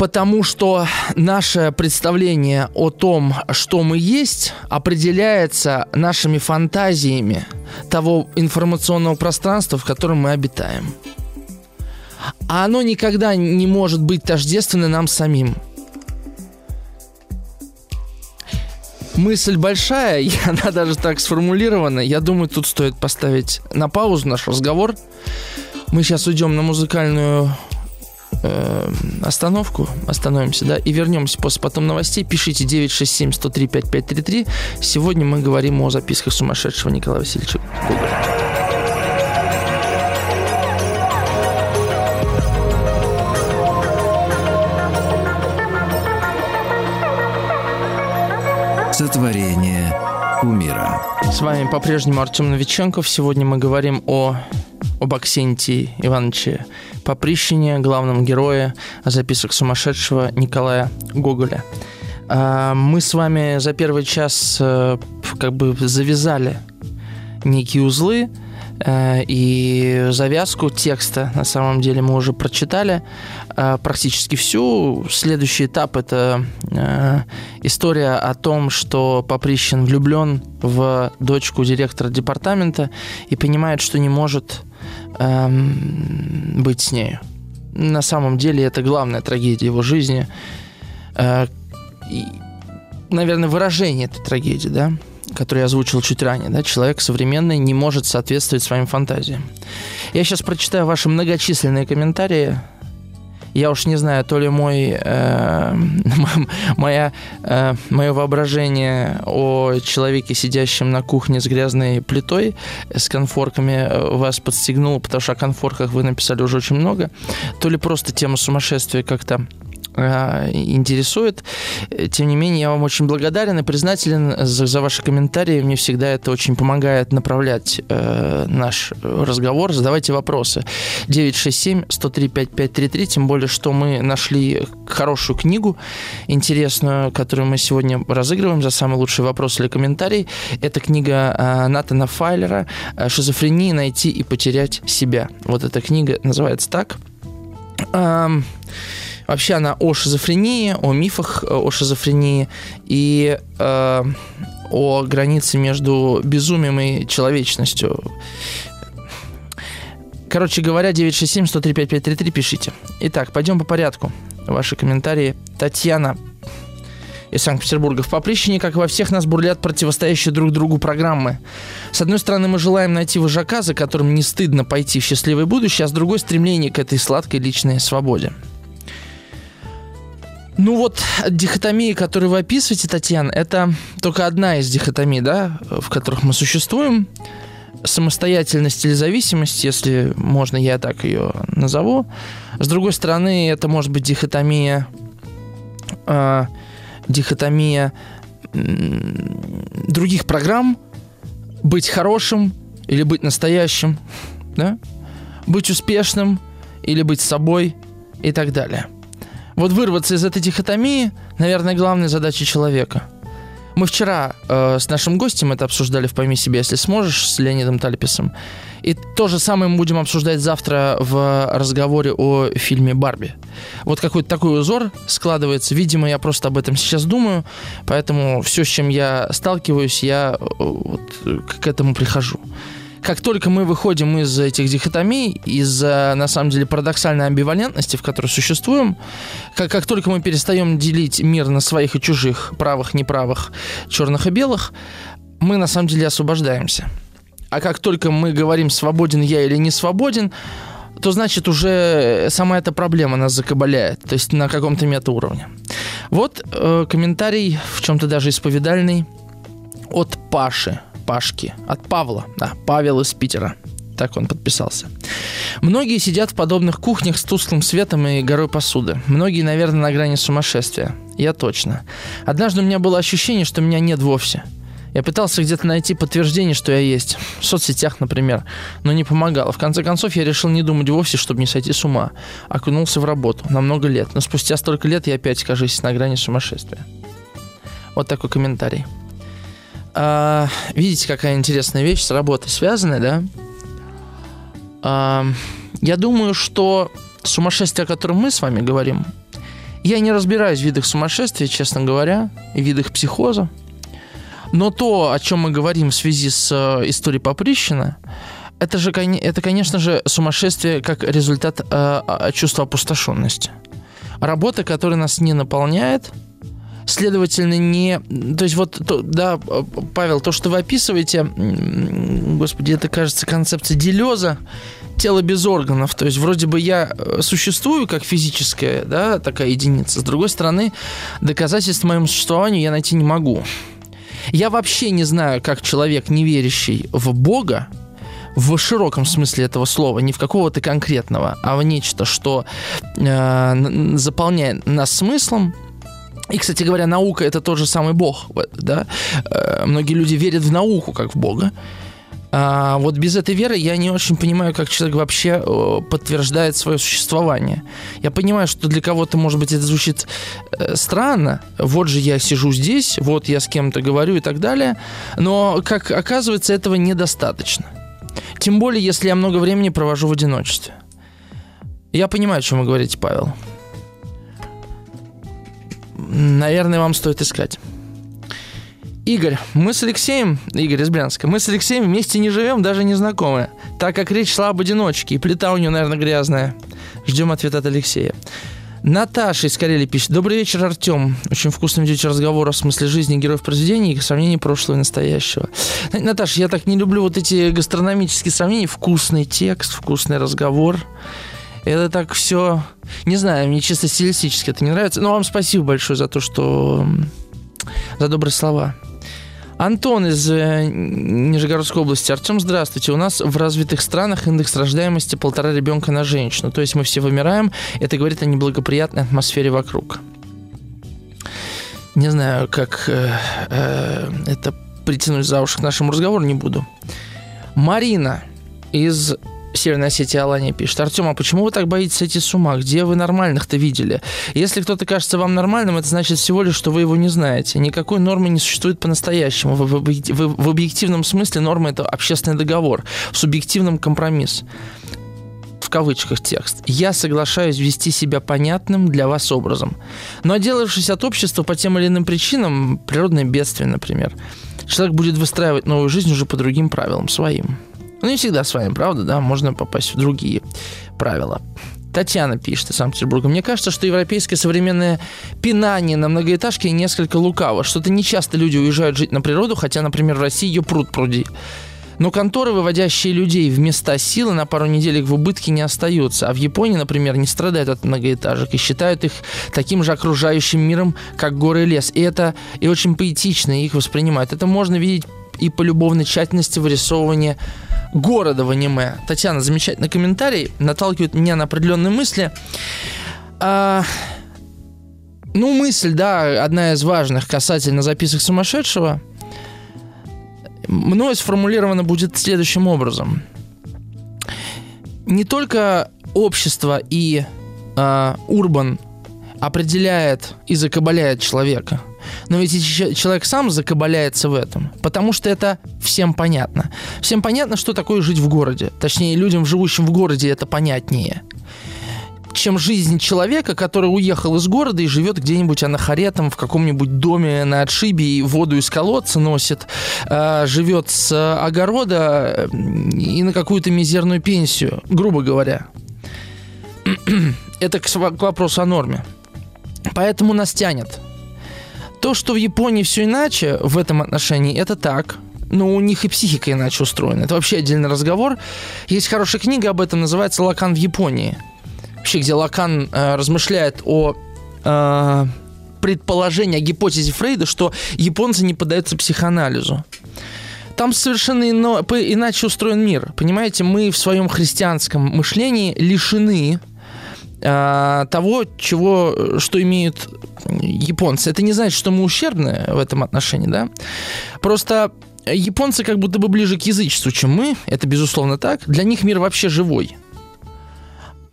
Потому что наше представление о том, что мы есть, определяется нашими фантазиями того информационного пространства, в котором мы обитаем. А оно никогда не может быть тождественно нам самим. мысль большая, и она даже так сформулирована. Я думаю, тут стоит поставить на паузу наш разговор. Мы сейчас уйдем на музыкальную э, остановку, остановимся, да, и вернемся после потом новостей. Пишите 967-103-5533. Сегодня мы говорим о записках сумасшедшего Николая Васильевича Гоголя. Сотворение умира. С вами по-прежнему Артем Новиченков. Сегодня мы говорим о об Аксентии Ивановиче Поприщине, главном герое записок сумасшедшего Николая Гоголя. А, мы с вами за первый час э, как бы завязали некие узлы, Э, и завязку текста на самом деле мы уже прочитали э, практически всю. Следующий этап это э, история о том, что Поприщин влюблен в дочку директора департамента и понимает, что не может эм, быть с нею. На самом деле это главная трагедия его жизни. И, наверное, выражение этой трагедии, да, который я озвучил чуть ранее, да, человек современный не может соответствовать своим фантазиям. Я сейчас прочитаю ваши многочисленные комментарии. Я уж не знаю, то ли мой, э, моя, э, мое воображение о человеке, сидящем на кухне с грязной плитой, с конфорками э, вас подстегнуло, потому что о конфорках вы написали уже очень много, то ли просто тема сумасшествия как-то интересует. Тем не менее, я вам очень благодарен и признателен за, за ваши комментарии. Мне всегда это очень помогает направлять э, наш разговор. Задавайте вопросы. 967-103-5533, тем более, что мы нашли хорошую книгу, интересную, которую мы сегодня разыгрываем за самый лучший вопрос или комментарий. Это книга э, Натана Файлера «Шизофрения. Найти и потерять себя». Вот эта книга называется так. Um, Вообще она о шизофрении, о мифах э, о шизофрении и э, о границе между безумием и человечностью. Короче говоря, 967-103-5533 пишите. Итак, пойдем по порядку. Ваши комментарии. Татьяна из Санкт-Петербурга. В Поприщине, как во всех нас, бурлят противостоящие друг другу программы. С одной стороны, мы желаем найти вожака, за которым не стыдно пойти в счастливое будущее, а с другой – стремление к этой сладкой личной свободе. Ну вот дихотомии, которые вы описываете, Татьяна, это только одна из дихотомий, да, в которых мы существуем. Самостоятельность или зависимость, если можно, я так ее назову. С другой стороны, это может быть дихотомия, э, дихотомия других программ, быть хорошим или быть настоящим, да? быть успешным или быть собой и так далее – вот вырваться из этой дихотомии, наверное, главная задача человека. Мы вчера э, с нашим гостем это обсуждали в «Пойми себя, если сможешь» с Леонидом Тальписом. И то же самое мы будем обсуждать завтра в разговоре о фильме «Барби». Вот какой-то такой узор складывается. Видимо, я просто об этом сейчас думаю, поэтому все, с чем я сталкиваюсь, я э, вот к этому прихожу как только мы выходим из этих дихотомий, из, на самом деле, парадоксальной амбивалентности, в которой существуем, как, как только мы перестаем делить мир на своих и чужих, правых, неправых, черных и белых, мы, на самом деле, освобождаемся. А как только мы говорим, свободен я или не свободен, то значит уже сама эта проблема нас закабаляет, то есть на каком-то метауровне. Вот э, комментарий, в чем-то даже исповедальный, от Паши. Пашки. От Павла. Да, Павел из Питера. Так он подписался. Многие сидят в подобных кухнях с тусклым светом и горой посуды. Многие, наверное, на грани сумасшествия. Я точно. Однажды у меня было ощущение, что меня нет вовсе. Я пытался где-то найти подтверждение, что я есть. В соцсетях, например. Но не помогало. В конце концов, я решил не думать вовсе, чтобы не сойти с ума. Окунулся в работу на много лет. Но спустя столько лет я опять, кажись, на грани сумасшествия. Вот такой комментарий. А, видите, какая интересная вещь с работой связанная, да? А, я думаю, что сумасшествие, о котором мы с вами говорим, я не разбираюсь в видах сумасшествия, честно говоря, и видах психоза. Но то, о чем мы говорим в связи с э, историей Поприщина, это же, это, конечно же, сумасшествие как результат э, чувства опустошенности. Работа, которая нас не наполняет, следовательно, не... То есть вот, то, да, Павел, то, что вы описываете, господи, это, кажется, концепция делеза, тело без органов. То есть вроде бы я э, существую как физическая, да, такая единица. С другой стороны, доказательств моему существованию я найти не могу. Я вообще не знаю, как человек, не верящий в Бога, в широком смысле этого слова, не в какого-то конкретного, а в нечто, что э, заполняет нас смыслом, и, кстати говоря, наука это тот же самый Бог, да? Э, многие люди верят в науку как в Бога. А вот без этой веры я не очень понимаю, как человек вообще э, подтверждает свое существование. Я понимаю, что для кого-то, может быть, это звучит э, странно. Вот же я сижу здесь, вот я с кем-то говорю и так далее. Но, как оказывается, этого недостаточно. Тем более, если я много времени провожу в одиночестве. Я понимаю, о чем вы говорите, Павел. Наверное, вам стоит искать. Игорь, мы с Алексеем, Игорь из Брянска, мы с Алексеем вместе не живем, даже не знакомы, так как речь шла об одиночке, и плита у нее, наверное, грязная. Ждем ответ от Алексея. Наташа из Карелии пишет. Добрый вечер, Артем. Очень вкусно ведете разговор о смысле жизни героев произведений и сравнении прошлого и настоящего. Наташа, я так не люблю вот эти гастрономические сравнения. Вкусный текст, вкусный разговор. Это так все... Не знаю, мне чисто стилистически это не нравится. Но вам спасибо большое за то, что... За добрые слова. Антон из э, Нижегородской области. Артем, здравствуйте. У нас в развитых странах индекс рождаемости полтора ребенка на женщину. То есть мы все вымираем. Это говорит о неблагоприятной атмосфере вокруг. Не знаю, как э, э, это притянуть за уши к нашему разговору, не буду. Марина из Северная Осетия Алания пишет. Артем, а почему вы так боитесь сойти с ума? Где вы нормальных-то видели? Если кто-то кажется вам нормальным, это значит всего лишь, что вы его не знаете. Никакой нормы не существует по-настоящему. В, в, в, в объективном смысле норма – это общественный договор. В субъективном – компромисс в кавычках текст. Я соглашаюсь вести себя понятным для вас образом. Но отделавшись от общества по тем или иным причинам, природное бедствие, например, человек будет выстраивать новую жизнь уже по другим правилам, своим. Ну, не всегда с вами, правда, да, можно попасть в другие правила. Татьяна пишет из Санкт-Петербурга. Мне кажется, что европейское современное пинание на многоэтажке несколько лукаво. Что-то нечасто люди уезжают жить на природу, хотя, например, в России ее пруд пруди. Но конторы, выводящие людей в места силы, на пару недель в убытке не остаются. А в Японии, например, не страдают от многоэтажек и считают их таким же окружающим миром, как горы и лес. И это и очень поэтично их воспринимают. Это можно видеть и по любовной тщательности вырисовывания города в аниме. Татьяна, замечательный комментарий, наталкивает меня на определенные мысли. А, ну, мысль, да, одна из важных касательно записок сумасшедшего. Мною сформулирована будет следующим образом. Не только общество и э, урбан определяет и закабаляет человека – но ведь человек сам закабаляется в этом, потому что это всем понятно. Всем понятно, что такое жить в городе. Точнее, людям, живущим в городе, это понятнее чем жизнь человека, который уехал из города и живет где-нибудь анахаретом в каком-нибудь доме на отшибе и воду из колодца носит, э, живет с огорода и на какую-то мизерную пенсию, грубо говоря. Это к вопросу о норме. Поэтому нас тянет то, что в Японии все иначе в этом отношении, это так. Но у них и психика иначе устроена. Это вообще отдельный разговор. Есть хорошая книга об этом, называется «Лакан в Японии». Вообще, где Лакан э, размышляет о э, предположении, о гипотезе Фрейда, что японцы не поддаются психоанализу. Там совершенно ино, иначе устроен мир. Понимаете, мы в своем христианском мышлении лишены того, чего, что имеют японцы. Это не значит, что мы ущербны в этом отношении, да? Просто японцы как будто бы ближе к язычеству, чем мы. Это безусловно так. Для них мир вообще живой.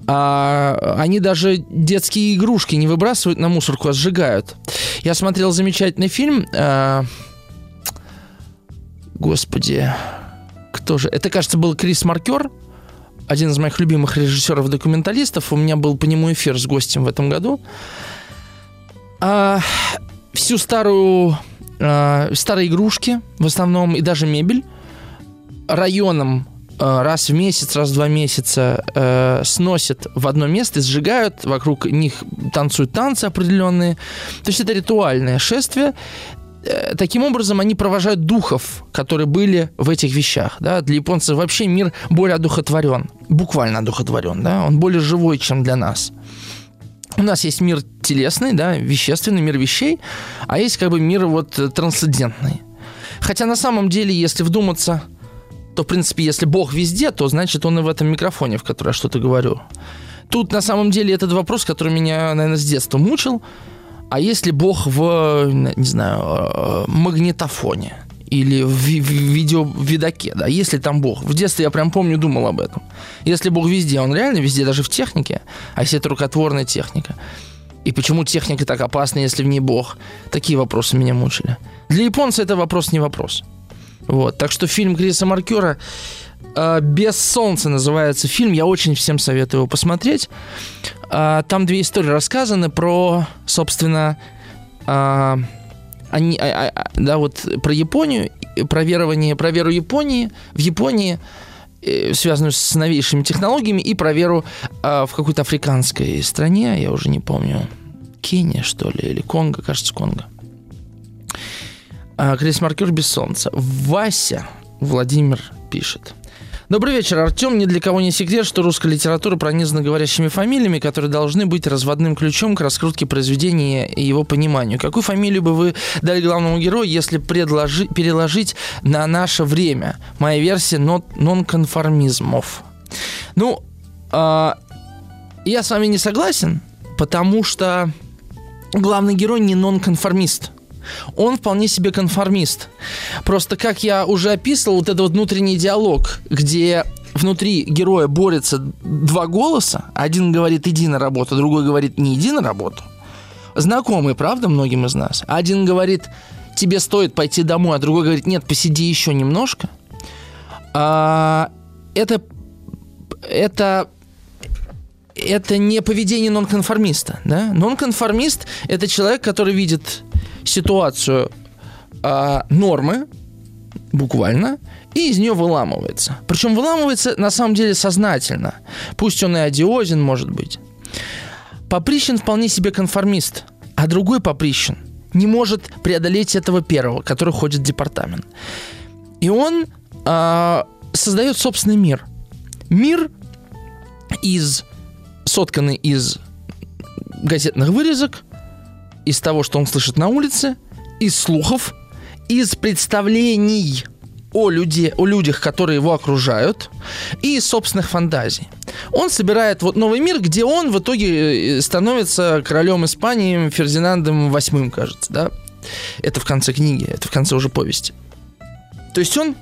А они даже детские игрушки не выбрасывают на мусорку, а сжигают. Я смотрел замечательный фильм. А, господи, кто же? Это, кажется, был Крис Маркер, один из моих любимых режиссеров-документалистов. У меня был по нему эфир с гостем в этом году. А, всю старую, а, старые игрушки, в основном, и даже мебель, районом а, раз в месяц, раз в два месяца э, сносят в одно место, сжигают, вокруг них танцуют танцы определенные. То есть это ритуальное шествие. Э, таким образом, они провожают духов, которые были в этих вещах. Да? Для японцев вообще мир более одухотворен. Буквально одухотворен. Да? Он более живой, чем для нас. У нас есть мир телесный, да, вещественный, мир вещей, а есть как бы мир вот трансцендентный. Хотя на самом деле, если вдуматься, то, в принципе, если Бог везде, то значит он и в этом микрофоне, в который я что-то говорю. Тут, на самом деле, этот вопрос, который меня, наверное, с детства мучил. А если Бог в, не знаю, э, магнитофоне? Или в, в видеовидаке, да, если там Бог. В детстве я прям помню, думал об этом. Если Бог везде, он реально везде, даже в технике, а если это рукотворная техника. И почему техника так опасна, если в ней Бог? Такие вопросы меня мучили. Для японца это вопрос не вопрос. Вот. Так что фильм Криса Маркера «Без солнца» называется фильм. Я очень всем советую его посмотреть. Э, там две истории рассказаны про, собственно, э, они, а, а, да, вот про Японию, про верование, про веру Японии. В Японии э, связанную с новейшими технологиями, и про веру э, в какой-то африканской стране, я уже не помню, Кения, что ли, или Конго, кажется, Конго. А, Крис Маркер без солнца. Вася Владимир пишет. Добрый вечер, Артем. Ни для кого не секрет, что русская литература пронизана говорящими фамилиями, которые должны быть разводным ключом к раскрутке произведения и его пониманию. Какую фамилию бы вы дали главному герою, если предложи, переложить на наше время? Моя версия нонконформизмов. Ну, э, я с вами не согласен, потому что главный герой не нонконформист – он вполне себе конформист. Просто, как я уже описывал, вот этот вот внутренний диалог, где внутри героя борются два голоса, один говорит «иди на работу», другой говорит «не иди на работу», знакомый, правда, многим из нас. Один говорит «тебе стоит пойти домой», а другой говорит «нет, посиди еще немножко». А, это, это это не поведение нонконформиста. Да? Нонконформист – это человек, который видит ситуацию э, нормы, буквально, и из нее выламывается. Причем выламывается на самом деле сознательно. Пусть он и одиозен, может быть. Поприщен вполне себе конформист, а другой Поприщен не может преодолеть этого первого, который ходит в департамент. И он э, создает собственный мир. Мир из сотканный из газетных вырезок, из того, что он слышит на улице, из слухов, из представлений о, люди, о людях, которые его окружают, и из собственных фантазий. Он собирает вот новый мир, где он в итоге э, становится королем Испании Фердинандом VIII, кажется, да? Это в конце книги, это в конце уже повести. То есть он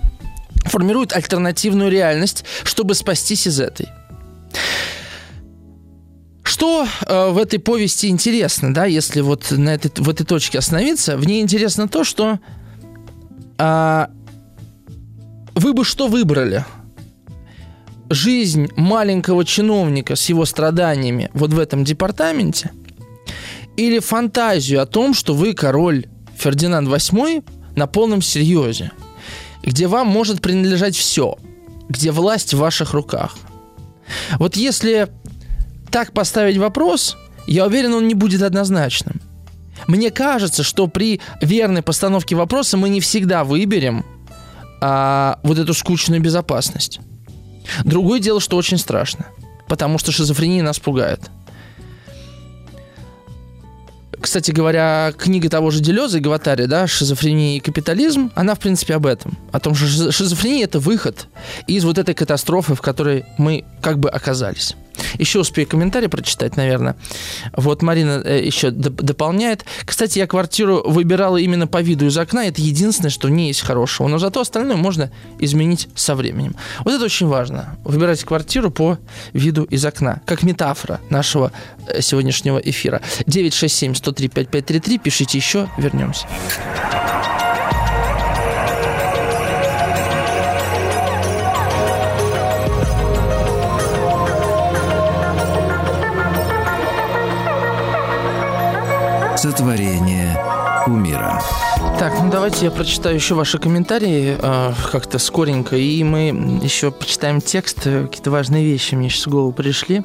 формирует альтернативную реальность, чтобы спастись из этой. Что э, в этой повести интересно, да, если вот на этой, в этой точке остановиться, в ней интересно то, что э, вы бы что выбрали? Жизнь маленького чиновника с его страданиями вот в этом департаменте или фантазию о том, что вы король Фердинанд VIII на полном серьезе, где вам может принадлежать все, где власть в ваших руках. Вот если так поставить вопрос, я уверен, он не будет однозначным. Мне кажется, что при верной постановке вопроса мы не всегда выберем а, вот эту скучную безопасность. Другое дело, что очень страшно, потому что шизофрения нас пугает. Кстати говоря, книга того же Делеза и Гватари, да, «Шизофрения и капитализм», она, в принципе, об этом. О том, что шизофрения – это выход из вот этой катастрофы, в которой мы как бы оказались. Еще успею комментарий прочитать, наверное. Вот Марина э, еще дополняет. Кстати, я квартиру выбирала именно по виду из окна. Это единственное, что не есть хорошего. Но зато остальное можно изменить со временем. Вот это очень важно. Выбирать квартиру по виду из окна. Как метафора нашего э, сегодняшнего эфира. 967 103 5533. Пишите еще. Вернемся. Сотворение умира. Так, ну давайте я прочитаю еще ваши комментарии э, как-то скоренько, и мы еще почитаем текст. Какие-то важные вещи мне сейчас в голову пришли.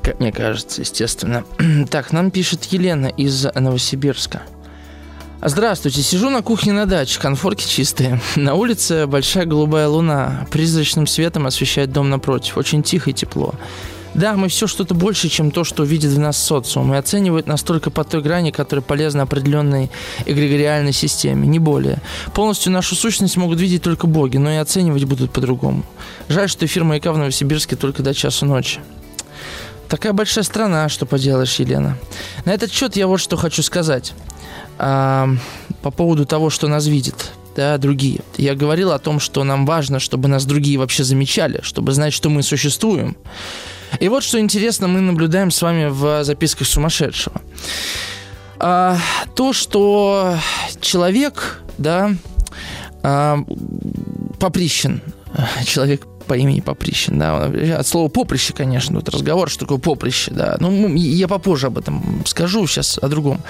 Как мне кажется, естественно. так, нам пишет Елена из Новосибирска. Здравствуйте, сижу на кухне на даче, конфорки чистые. На улице большая голубая луна, призрачным светом освещает дом напротив. Очень тихо и тепло. Да, мы все что-то больше, чем то, что видит в нас социум, и оценивают настолько по той грани, которая полезна определенной эгрегориальной системе, не более. Полностью нашу сущность могут видеть только боги, но и оценивать будут по-другому. Жаль, что эфир «Маяка» в Новосибирске только до часу ночи. Такая большая страна, что поделаешь, Елена. На этот счет я вот что хочу сказать. А, по поводу того, что нас видит да, другие. Я говорил о том, что нам важно, чтобы нас другие вообще замечали, чтобы знать, что мы существуем. И вот что интересно, мы наблюдаем с вами в записках сумасшедшего. А, то, что человек, да, а, поприщен, человек по имени Поприщин, да, от слова поприще, конечно, тут разговор, что такое поприще, да, ну, я попозже об этом скажу, сейчас о другом.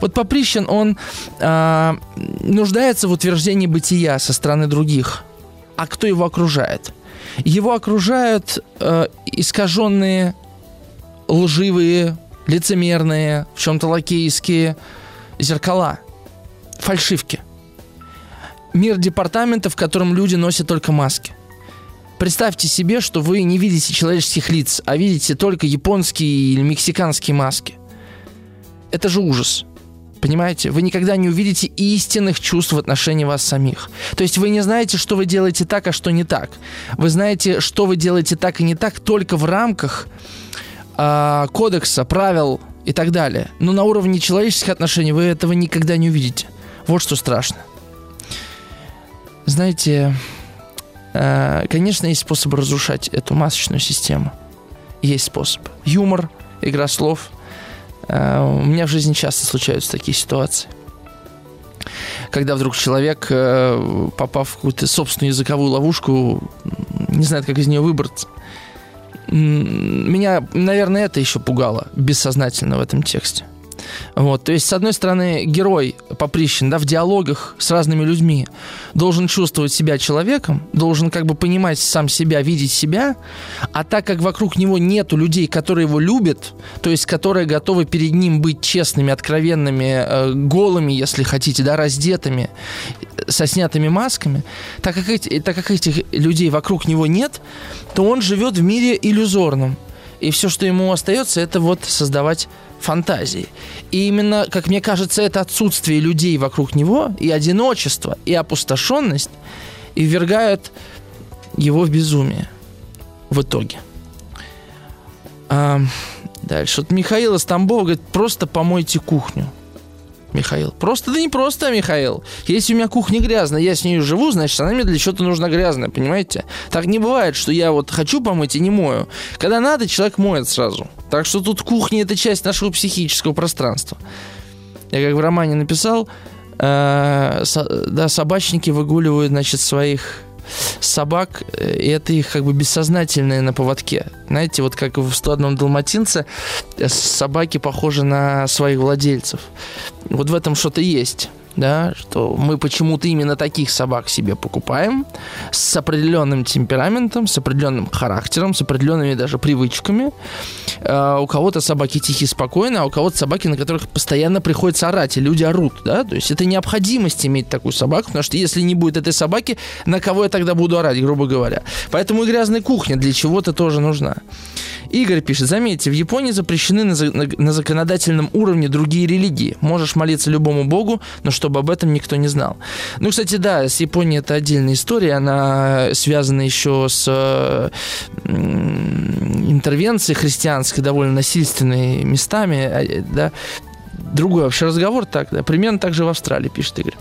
Вот Поприщин, он э, нуждается в утверждении бытия со стороны других, а кто его окружает? Его окружают э, искаженные, лживые, лицемерные, в чем-то лакейские зеркала, фальшивки. Мир департамента, в котором люди носят только маски. Представьте себе, что вы не видите человеческих лиц, а видите только японские или мексиканские маски. Это же ужас. Понимаете? Вы никогда не увидите истинных чувств в отношении вас самих. То есть вы не знаете, что вы делаете так, а что не так. Вы знаете, что вы делаете так и не так только в рамках э, кодекса, правил и так далее. Но на уровне человеческих отношений вы этого никогда не увидите. Вот что страшно. Знаете, э, конечно, есть способ разрушать эту масочную систему. Есть способ. Юмор, игра слов – у меня в жизни часто случаются такие ситуации. Когда вдруг человек, э, попав в какую-то собственную языковую ловушку, не знает, как из нее выбраться. Меня, наверное, это еще пугало бессознательно в этом тексте. Вот, то есть, с одной стороны, герой Поприщин, да, в диалогах с разными людьми должен чувствовать себя человеком, должен как бы понимать сам себя, видеть себя, а так как вокруг него нету людей, которые его любят, то есть, которые готовы перед ним быть честными, откровенными, э, голыми, если хотите, да, раздетыми, со снятыми масками, так как, эти, так как этих людей вокруг него нет, то он живет в мире иллюзорном. И все, что ему остается, это вот создавать фантазии. И именно, как мне кажется, это отсутствие людей вокруг него, и одиночество, и опустошенность, и ввергают его в безумие в итоге. А, дальше. Вот Михаил из Тамбова говорит, просто помойте кухню. Михаил. Просто да не просто, Михаил. Если у меня кухня грязная, я с ней живу, значит, она мне для чего-то нужна грязная, понимаете? Так не бывает, что я вот хочу помыть и не мою. Когда надо, человек моет сразу. Так что тут кухня это часть нашего психического пространства. Я как в романе написал, э, со, да, собачники выгуливают, значит, своих собак, и это их как бы бессознательное на поводке. Знаете, вот как в 101 далматинце собаки похожи на своих владельцев. Вот в этом что-то есть да, что мы почему-то именно таких собак себе покупаем с определенным темпераментом, с определенным характером, с определенными даже привычками. Uh, у кого-то собаки тихие, спокойные, а у кого-то собаки, на которых постоянно приходится орать, и люди орут, да, то есть это необходимость иметь такую собаку, потому что если не будет этой собаки, на кого я тогда буду орать, грубо говоря. Поэтому и грязная кухня для чего-то тоже нужна. Игорь пишет, заметьте, в Японии запрещены на, на, на законодательном уровне другие религии. Можешь молиться любому богу, но чтобы об этом никто не знал. Ну, кстати, да, с Японией это отдельная история, она связана еще с интервенции христианской, довольно насильственной местами, а, да, другой вообще разговор, так, да, примерно так же в Австралии, пишет Игорь.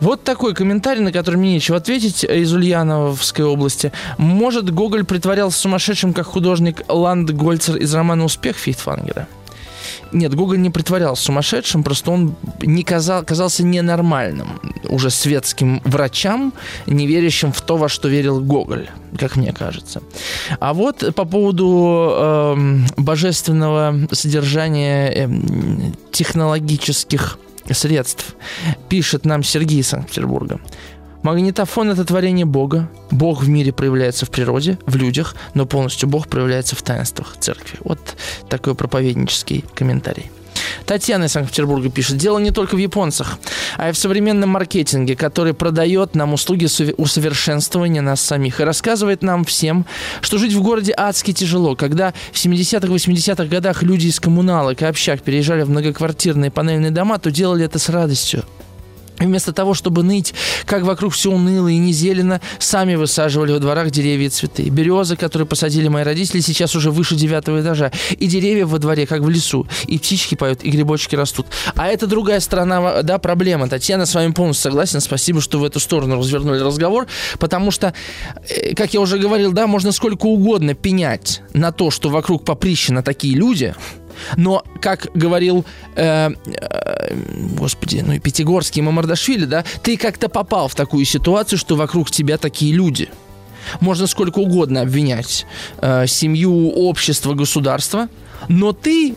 Вот такой комментарий, на который мне нечего ответить из Ульяновской области. Может, Гоголь притворялся сумасшедшим, как художник Ланд Гольцер из романа «Успех» Фейхтвангера? Нет, Гоголь не притворялся сумасшедшим, просто он не казал, казался ненормальным уже светским врачам, не верящим в то, во что верил Гоголь, как мне кажется. А вот по поводу э, божественного содержания э, технологических средств пишет нам Сергей из Санкт-Петербурга. Магнитофон – это творение Бога. Бог в мире проявляется в природе, в людях, но полностью Бог проявляется в таинствах церкви. Вот такой проповеднический комментарий. Татьяна из Санкт-Петербурга пишет, дело не только в японцах, а и в современном маркетинге, который продает нам услуги усовершенствования нас самих и рассказывает нам всем, что жить в городе адски тяжело. Когда в 70-х, 80-х годах люди из коммуналок и общак переезжали в многоквартирные панельные дома, то делали это с радостью. Вместо того, чтобы ныть, как вокруг все уныло и не зелено, сами высаживали во дворах деревья и цветы. Березы, которые посадили мои родители, сейчас уже выше девятого этажа. И деревья во дворе, как в лесу. И птички поют, и грибочки растут. А это другая сторона, да, проблема. Татьяна, с вами полностью согласен. Спасибо, что в эту сторону развернули разговор. Потому что, э, как я уже говорил, да, можно сколько угодно пенять на то, что вокруг поприщено такие люди – но, как говорил, э, э, господи, ну и Пятигорский, и Мамардашвили, да, ты как-то попал в такую ситуацию, что вокруг тебя такие люди. Можно сколько угодно обвинять э, семью, общество, государство, но ты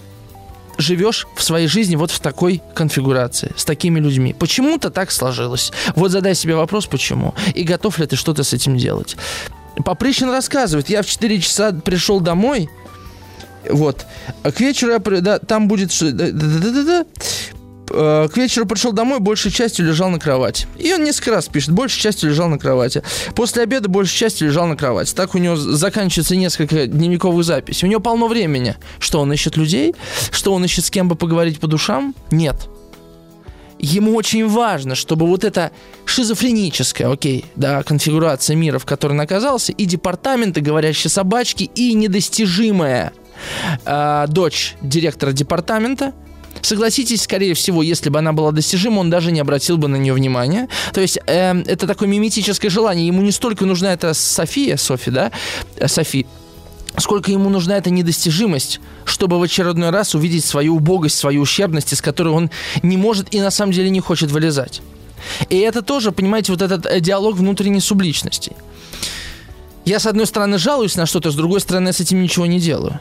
живешь в своей жизни вот в такой конфигурации, с такими людьми. Почему-то так сложилось. Вот задай себе вопрос, почему. И готов ли ты что-то с этим делать. Попрыщин рассказывает, я в 4 часа пришел домой, вот. А к вечеру я, да, там будет... Да, да, да, да. К вечеру пришел домой, большей частью лежал на кровати. И он несколько раз пишет, большей частью лежал на кровати. После обеда большей частью лежал на кровати. Так у него заканчивается несколько дневниковых записей. У него полно времени. Что он ищет людей? Что он ищет с кем бы поговорить по душам? Нет ему очень важно, чтобы вот эта шизофреническая, окей, да, конфигурация мира, в которой он оказался, и департаменты, говорящие собачки, и недостижимая э, дочь директора департамента, Согласитесь, скорее всего, если бы она была достижима, он даже не обратил бы на нее внимания. То есть э, это такое миметическое желание. Ему не столько нужна эта София, Софи, да, э, Софи, сколько ему нужна эта недостижимость, чтобы в очередной раз увидеть свою убогость, свою ущербность, из которой он не может и на самом деле не хочет вылезать. И это тоже, понимаете, вот этот э, диалог внутренней субличности. Я, с одной стороны, жалуюсь на что-то, с другой стороны, я с этим ничего не делаю.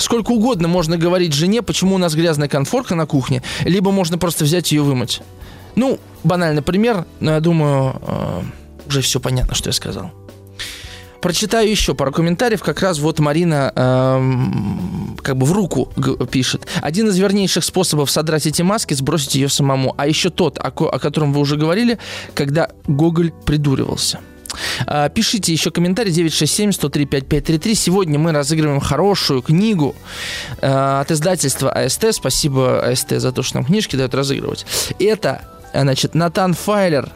Сколько угодно можно говорить жене, почему у нас грязная конфорка на кухне, либо можно просто взять ее вымыть. Ну, банальный пример, но я думаю, э, уже все понятно, что я сказал. Прочитаю еще пару комментариев. Как раз вот Марина э, как бы в руку пишет. Один из вернейших способов содрать эти маски, сбросить ее самому. А еще тот, о, о котором вы уже говорили, когда Гоголь придуривался. А, пишите еще комментарий 967-103-5533. Сегодня мы разыгрываем хорошую книгу а, от издательства АСТ. Спасибо АСТ за то, что нам книжки дают разыгрывать. Это, значит, Натан Файлер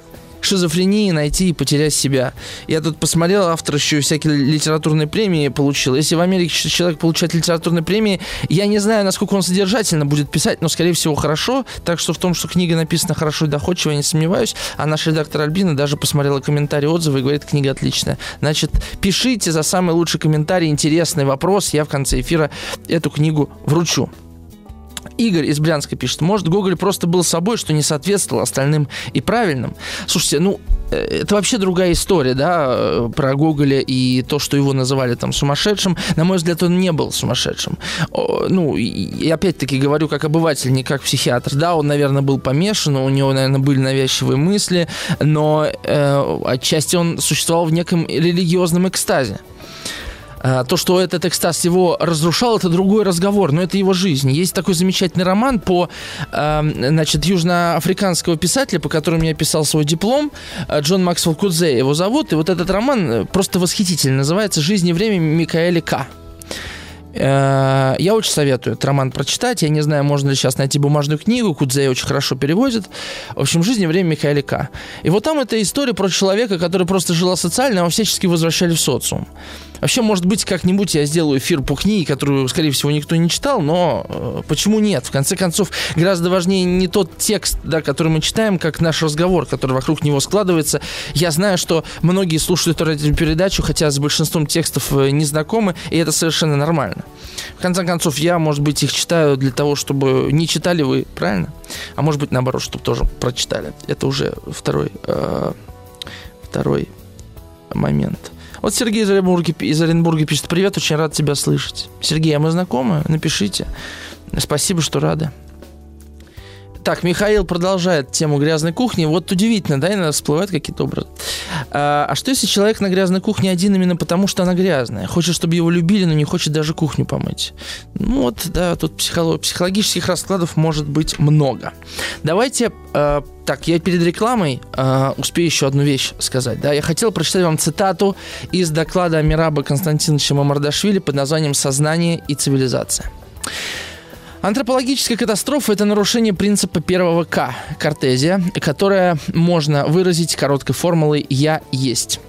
шизофрении найти и потерять себя. Я тут посмотрел, автор еще всякие литературные премии получил. Если в Америке человек получает литературные премии, я не знаю, насколько он содержательно будет писать, но, скорее всего, хорошо. Так что в том, что книга написана хорошо и доходчиво, я не сомневаюсь. А наш редактор Альбина даже посмотрела комментарии, отзывы и говорит, книга отличная. Значит, пишите за самый лучший комментарий, интересный вопрос. Я в конце эфира эту книгу вручу. Игорь из Брянска пишет, может, Гоголь просто был собой, что не соответствовал остальным и правильным. Слушайте, ну, э, это вообще другая история, да, э, про Гоголя и то, что его называли там сумасшедшим. На мой взгляд, он не был сумасшедшим. Ну, и опять-таки говорю как обыватель, не как психиатр. Да, он, наверное, был помешан, у него, наверное, были навязчивые мысли, но э, отчасти он существовал в неком религиозном экстазе. А, то, что этот экстаз его разрушал, это другой разговор, но это его жизнь. Есть такой замечательный роман по, значит, южноафриканского писателя, по которому я писал свой диплом, а, Джон Максвелл Кудзе его зовут, и вот этот роман э, просто восхитительный, называется «Жизнь и время Микаэля К». Э, я очень советую этот роман прочитать. Я не знаю, можно ли сейчас найти бумажную книгу. Кудзей очень хорошо переводит. В общем, «Жизнь и время Михаила К». И вот там эта история про человека, который просто жил асоциально, а его всячески возвращали в социум. Вообще, может быть, как-нибудь я сделаю эфир по книге, которую, скорее всего, никто не читал, но э, почему нет? В конце концов, гораздо важнее не тот текст, да, который мы читаем, как наш разговор, который вокруг него складывается. Я знаю, что многие слушают эту передачу, хотя с большинством текстов э, не знакомы, и это совершенно нормально. В конце концов, я, может быть, их читаю для того, чтобы не читали вы, правильно? А может быть, наоборот, чтобы тоже прочитали. Это уже второй, э, второй момент. Вот Сергей из Оренбурга, из Оренбурга пишет, привет, очень рад тебя слышать. Сергей, а мы знакомы? Напишите. Спасибо, что рады. Так, Михаил продолжает тему грязной кухни. Вот удивительно, да, иногда всплывают какие-то образы. А, а что если человек на грязной кухне один именно потому, что она грязная? Хочет, чтобы его любили, но не хочет даже кухню помыть. Ну вот, да, тут психолог, психологических раскладов может быть много. Давайте, э, так, я перед рекламой э, успею еще одну вещь сказать. Да, я хотел прочитать вам цитату из доклада Мираба Константиновича Мамардашвили под названием «Сознание и цивилизация». Антропологическая катастрофа – это нарушение принципа первого К – картезия, которое можно выразить короткой формулой «я есть».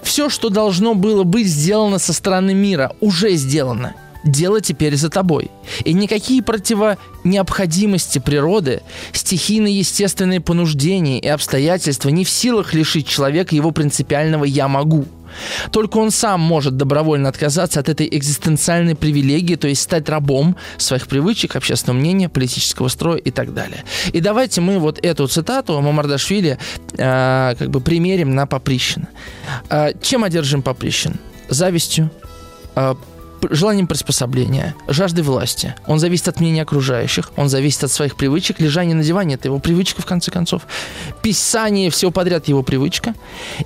Все, что должно было быть сделано со стороны мира, уже сделано. Дело теперь за тобой. И никакие противонеобходимости природы, стихийные естественные понуждения и обстоятельства не в силах лишить человека его принципиального «я могу». Только он сам может добровольно отказаться от этой экзистенциальной привилегии, то есть стать рабом своих привычек, общественного мнения, политического строя и так далее. И давайте мы вот эту цитату Мамардашвили э, как бы примерим на Поприщина. Э, чем одержим Поприщин? Завистью, э, желанием приспособления, жаждой власти. Он зависит от мнения окружающих, он зависит от своих привычек. Лежание на диване – это его привычка, в конце концов. Писание всего подряд – его привычка.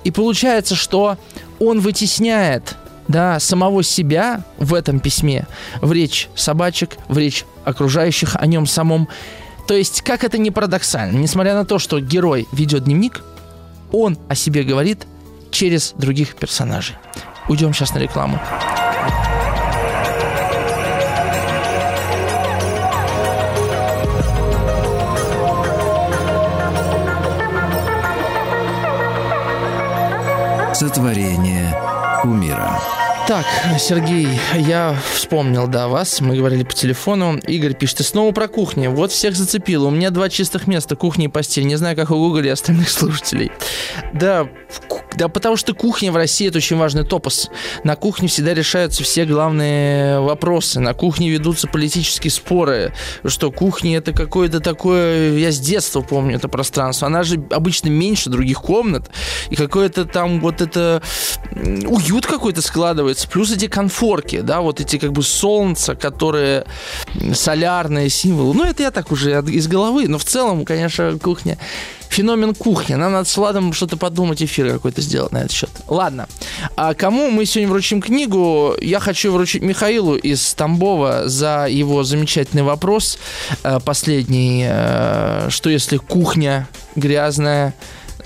И получается, что он вытесняет да, самого себя в этом письме, в речь собачек, в речь окружающих о нем самом. То есть, как это не парадоксально, несмотря на то, что герой ведет дневник, он о себе говорит через других персонажей. Уйдем сейчас на рекламу. Сотворение умира. Так, Сергей, я вспомнил, да, вас. Мы говорили по телефону. Игорь пишет, и снова про кухню. Вот всех зацепило. У меня два чистых места, кухня и постель. Не знаю, как у Google и остальных слушателей. Да, да потому что кухня в России это очень важный топос. На кухне всегда решаются все главные вопросы. На кухне ведутся политические споры. Что кухня это какое-то такое... Я с детства помню это пространство. Она же обычно меньше других комнат. И какое-то там вот это... Уют какой-то складывается. Плюс эти конфорки, да, вот эти как бы солнца, которые солярные символы. Ну, это я так уже из головы. Но в целом, конечно, кухня феномен кухни. Нам надо с Владом что-то подумать, эфир какой-то сделать на этот счет. Ладно. А кому мы сегодня вручим книгу? Я хочу вручить Михаилу из Тамбова за его замечательный вопрос э, последний. Э, что если кухня грязная,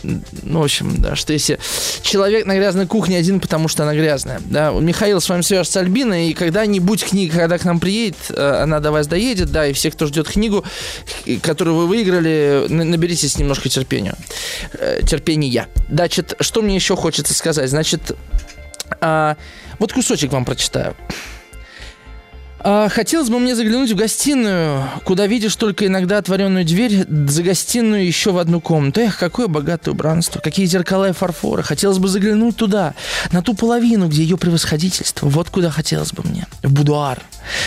ну, в общем, да, что если человек на грязной кухне один, потому что она грязная. Да, Михаил с вами свяжется Альбина, и когда-нибудь книга, когда к нам приедет, э, она до вас доедет, да, и все, кто ждет книгу, которую вы выиграли, наберитесь немножко терпения. Э, терпения. Значит, что мне еще хочется сказать? Значит, а, вот кусочек вам прочитаю. А, хотелось бы мне заглянуть в гостиную, куда видишь только иногда отворенную дверь, за гостиную еще в одну комнату. Эх, какое богатое убранство, какие зеркала и фарфоры. Хотелось бы заглянуть туда, на ту половину, где ее превосходительство. Вот куда хотелось бы мне. В будуар.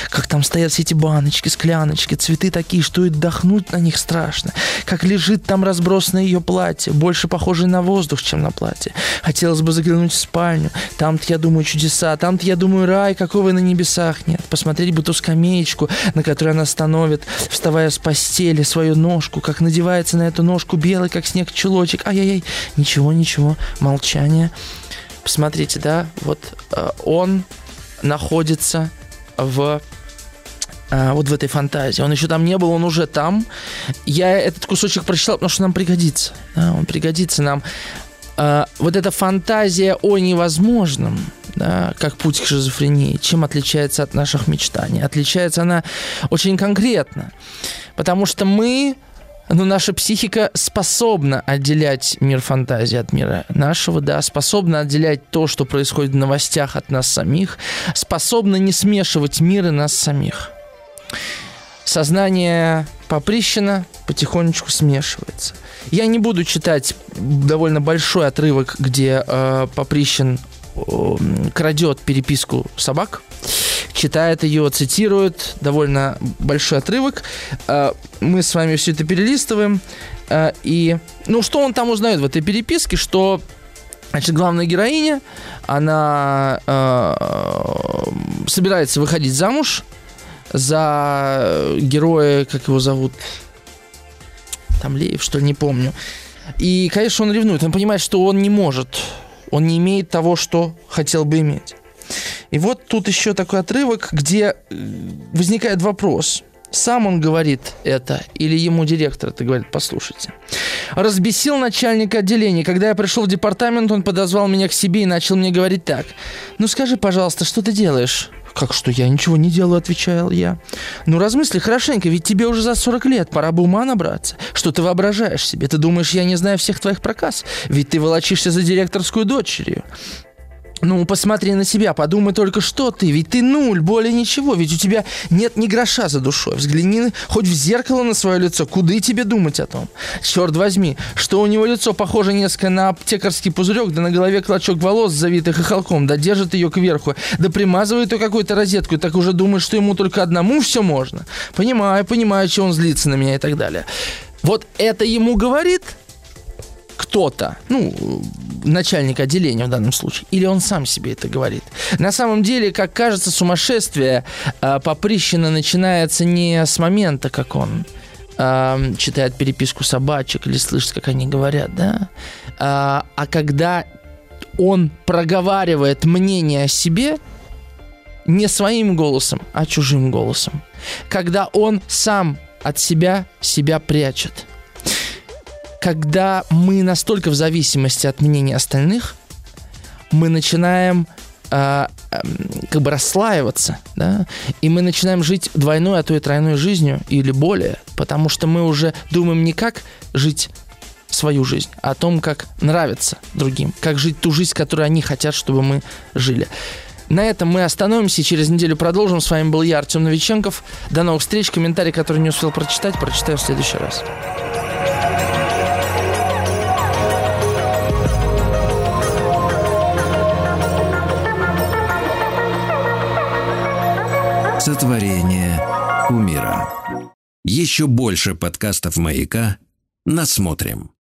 Как там стоят все эти баночки, скляночки, цветы такие, что и отдохнуть на них страшно. Как лежит там разбросанное ее платье, больше похожее на воздух, чем на платье. Хотелось бы заглянуть в спальню. Там-то, я думаю, чудеса. Там-то, я думаю, рай, какого на небесах нет. Посмотреть бы ту скамеечку, на которой она становит, вставая с постели, свою ножку, как надевается на эту ножку белый, как снег, чулочек. Ай-яй-яй. Ничего, ничего. Молчание. Посмотрите, да, вот э, он находится в а, вот в этой фантазии. Он еще там не был, он уже там. Я этот кусочек прочитал, потому что нам пригодится. Да, он пригодится нам. А, вот эта фантазия о невозможном, да, как путь к шизофрении, чем отличается от наших мечтаний? Отличается она очень конкретно. Потому что мы но наша психика способна отделять мир фантазии от мира нашего, да, способна отделять то, что происходит в новостях от нас самих, способна не смешивать мир и нас самих. Сознание Поприщина потихонечку смешивается. Я не буду читать довольно большой отрывок, где э, Поприщин э, крадет переписку собак, читает ее, цитирует довольно большой отрывок. Э, мы с вами все это перелистываем. Э, и, ну, что он там узнает в этой переписке, что Значит, главная героиня, она э, собирается выходить замуж за героя, как его зовут, там Леев, что ли, не помню. И, конечно, он ревнует. Он понимает, что он не может, он не имеет того, что хотел бы иметь. И вот тут еще такой отрывок, где возникает вопрос. Сам он говорит это или ему директор это говорит, послушайте. Разбесил начальника отделения. Когда я пришел в департамент, он подозвал меня к себе и начал мне говорить так. Ну скажи, пожалуйста, что ты делаешь? «Как что, я ничего не делаю», — отвечал я. «Ну, размысли хорошенько, ведь тебе уже за 40 лет, пора бы ума набраться. Что ты воображаешь себе? Ты думаешь, я не знаю всех твоих проказ? Ведь ты волочишься за директорскую дочерью. Ну, посмотри на себя, подумай только, что ты. Ведь ты нуль, более ничего. Ведь у тебя нет ни гроша за душой. Взгляни хоть в зеркало на свое лицо. Куда тебе думать о том? Черт возьми, что у него лицо похоже несколько на аптекарский пузырек, да на голове клочок волос, завитых хохолком, да держит ее кверху, да примазывает ее какую-то розетку, и так уже думает, что ему только одному все можно. Понимаю, понимаю, что он злится на меня и так далее. Вот это ему говорит кто-то, ну, начальник отделения в данном случае, или он сам себе это говорит. На самом деле, как кажется, сумасшествие э, Поприщина начинается не с момента, как он э, читает переписку собачек или слышит, как они говорят, да, а, а когда он проговаривает мнение о себе не своим голосом, а чужим голосом. Когда он сам от себя себя прячет когда мы настолько в зависимости от мнения остальных, мы начинаем э, э, как бы расслаиваться, да, и мы начинаем жить двойной, а то и тройной жизнью или более, потому что мы уже думаем не как жить свою жизнь, а о том, как нравится другим, как жить ту жизнь, которую они хотят, чтобы мы жили. На этом мы остановимся и через неделю продолжим. С вами был я, Артем Новиченков. До новых встреч. Комментарий, который не успел прочитать, прочитаю в следующий раз. Сотворение умира. Еще больше подкастов «Маяка» насмотрим.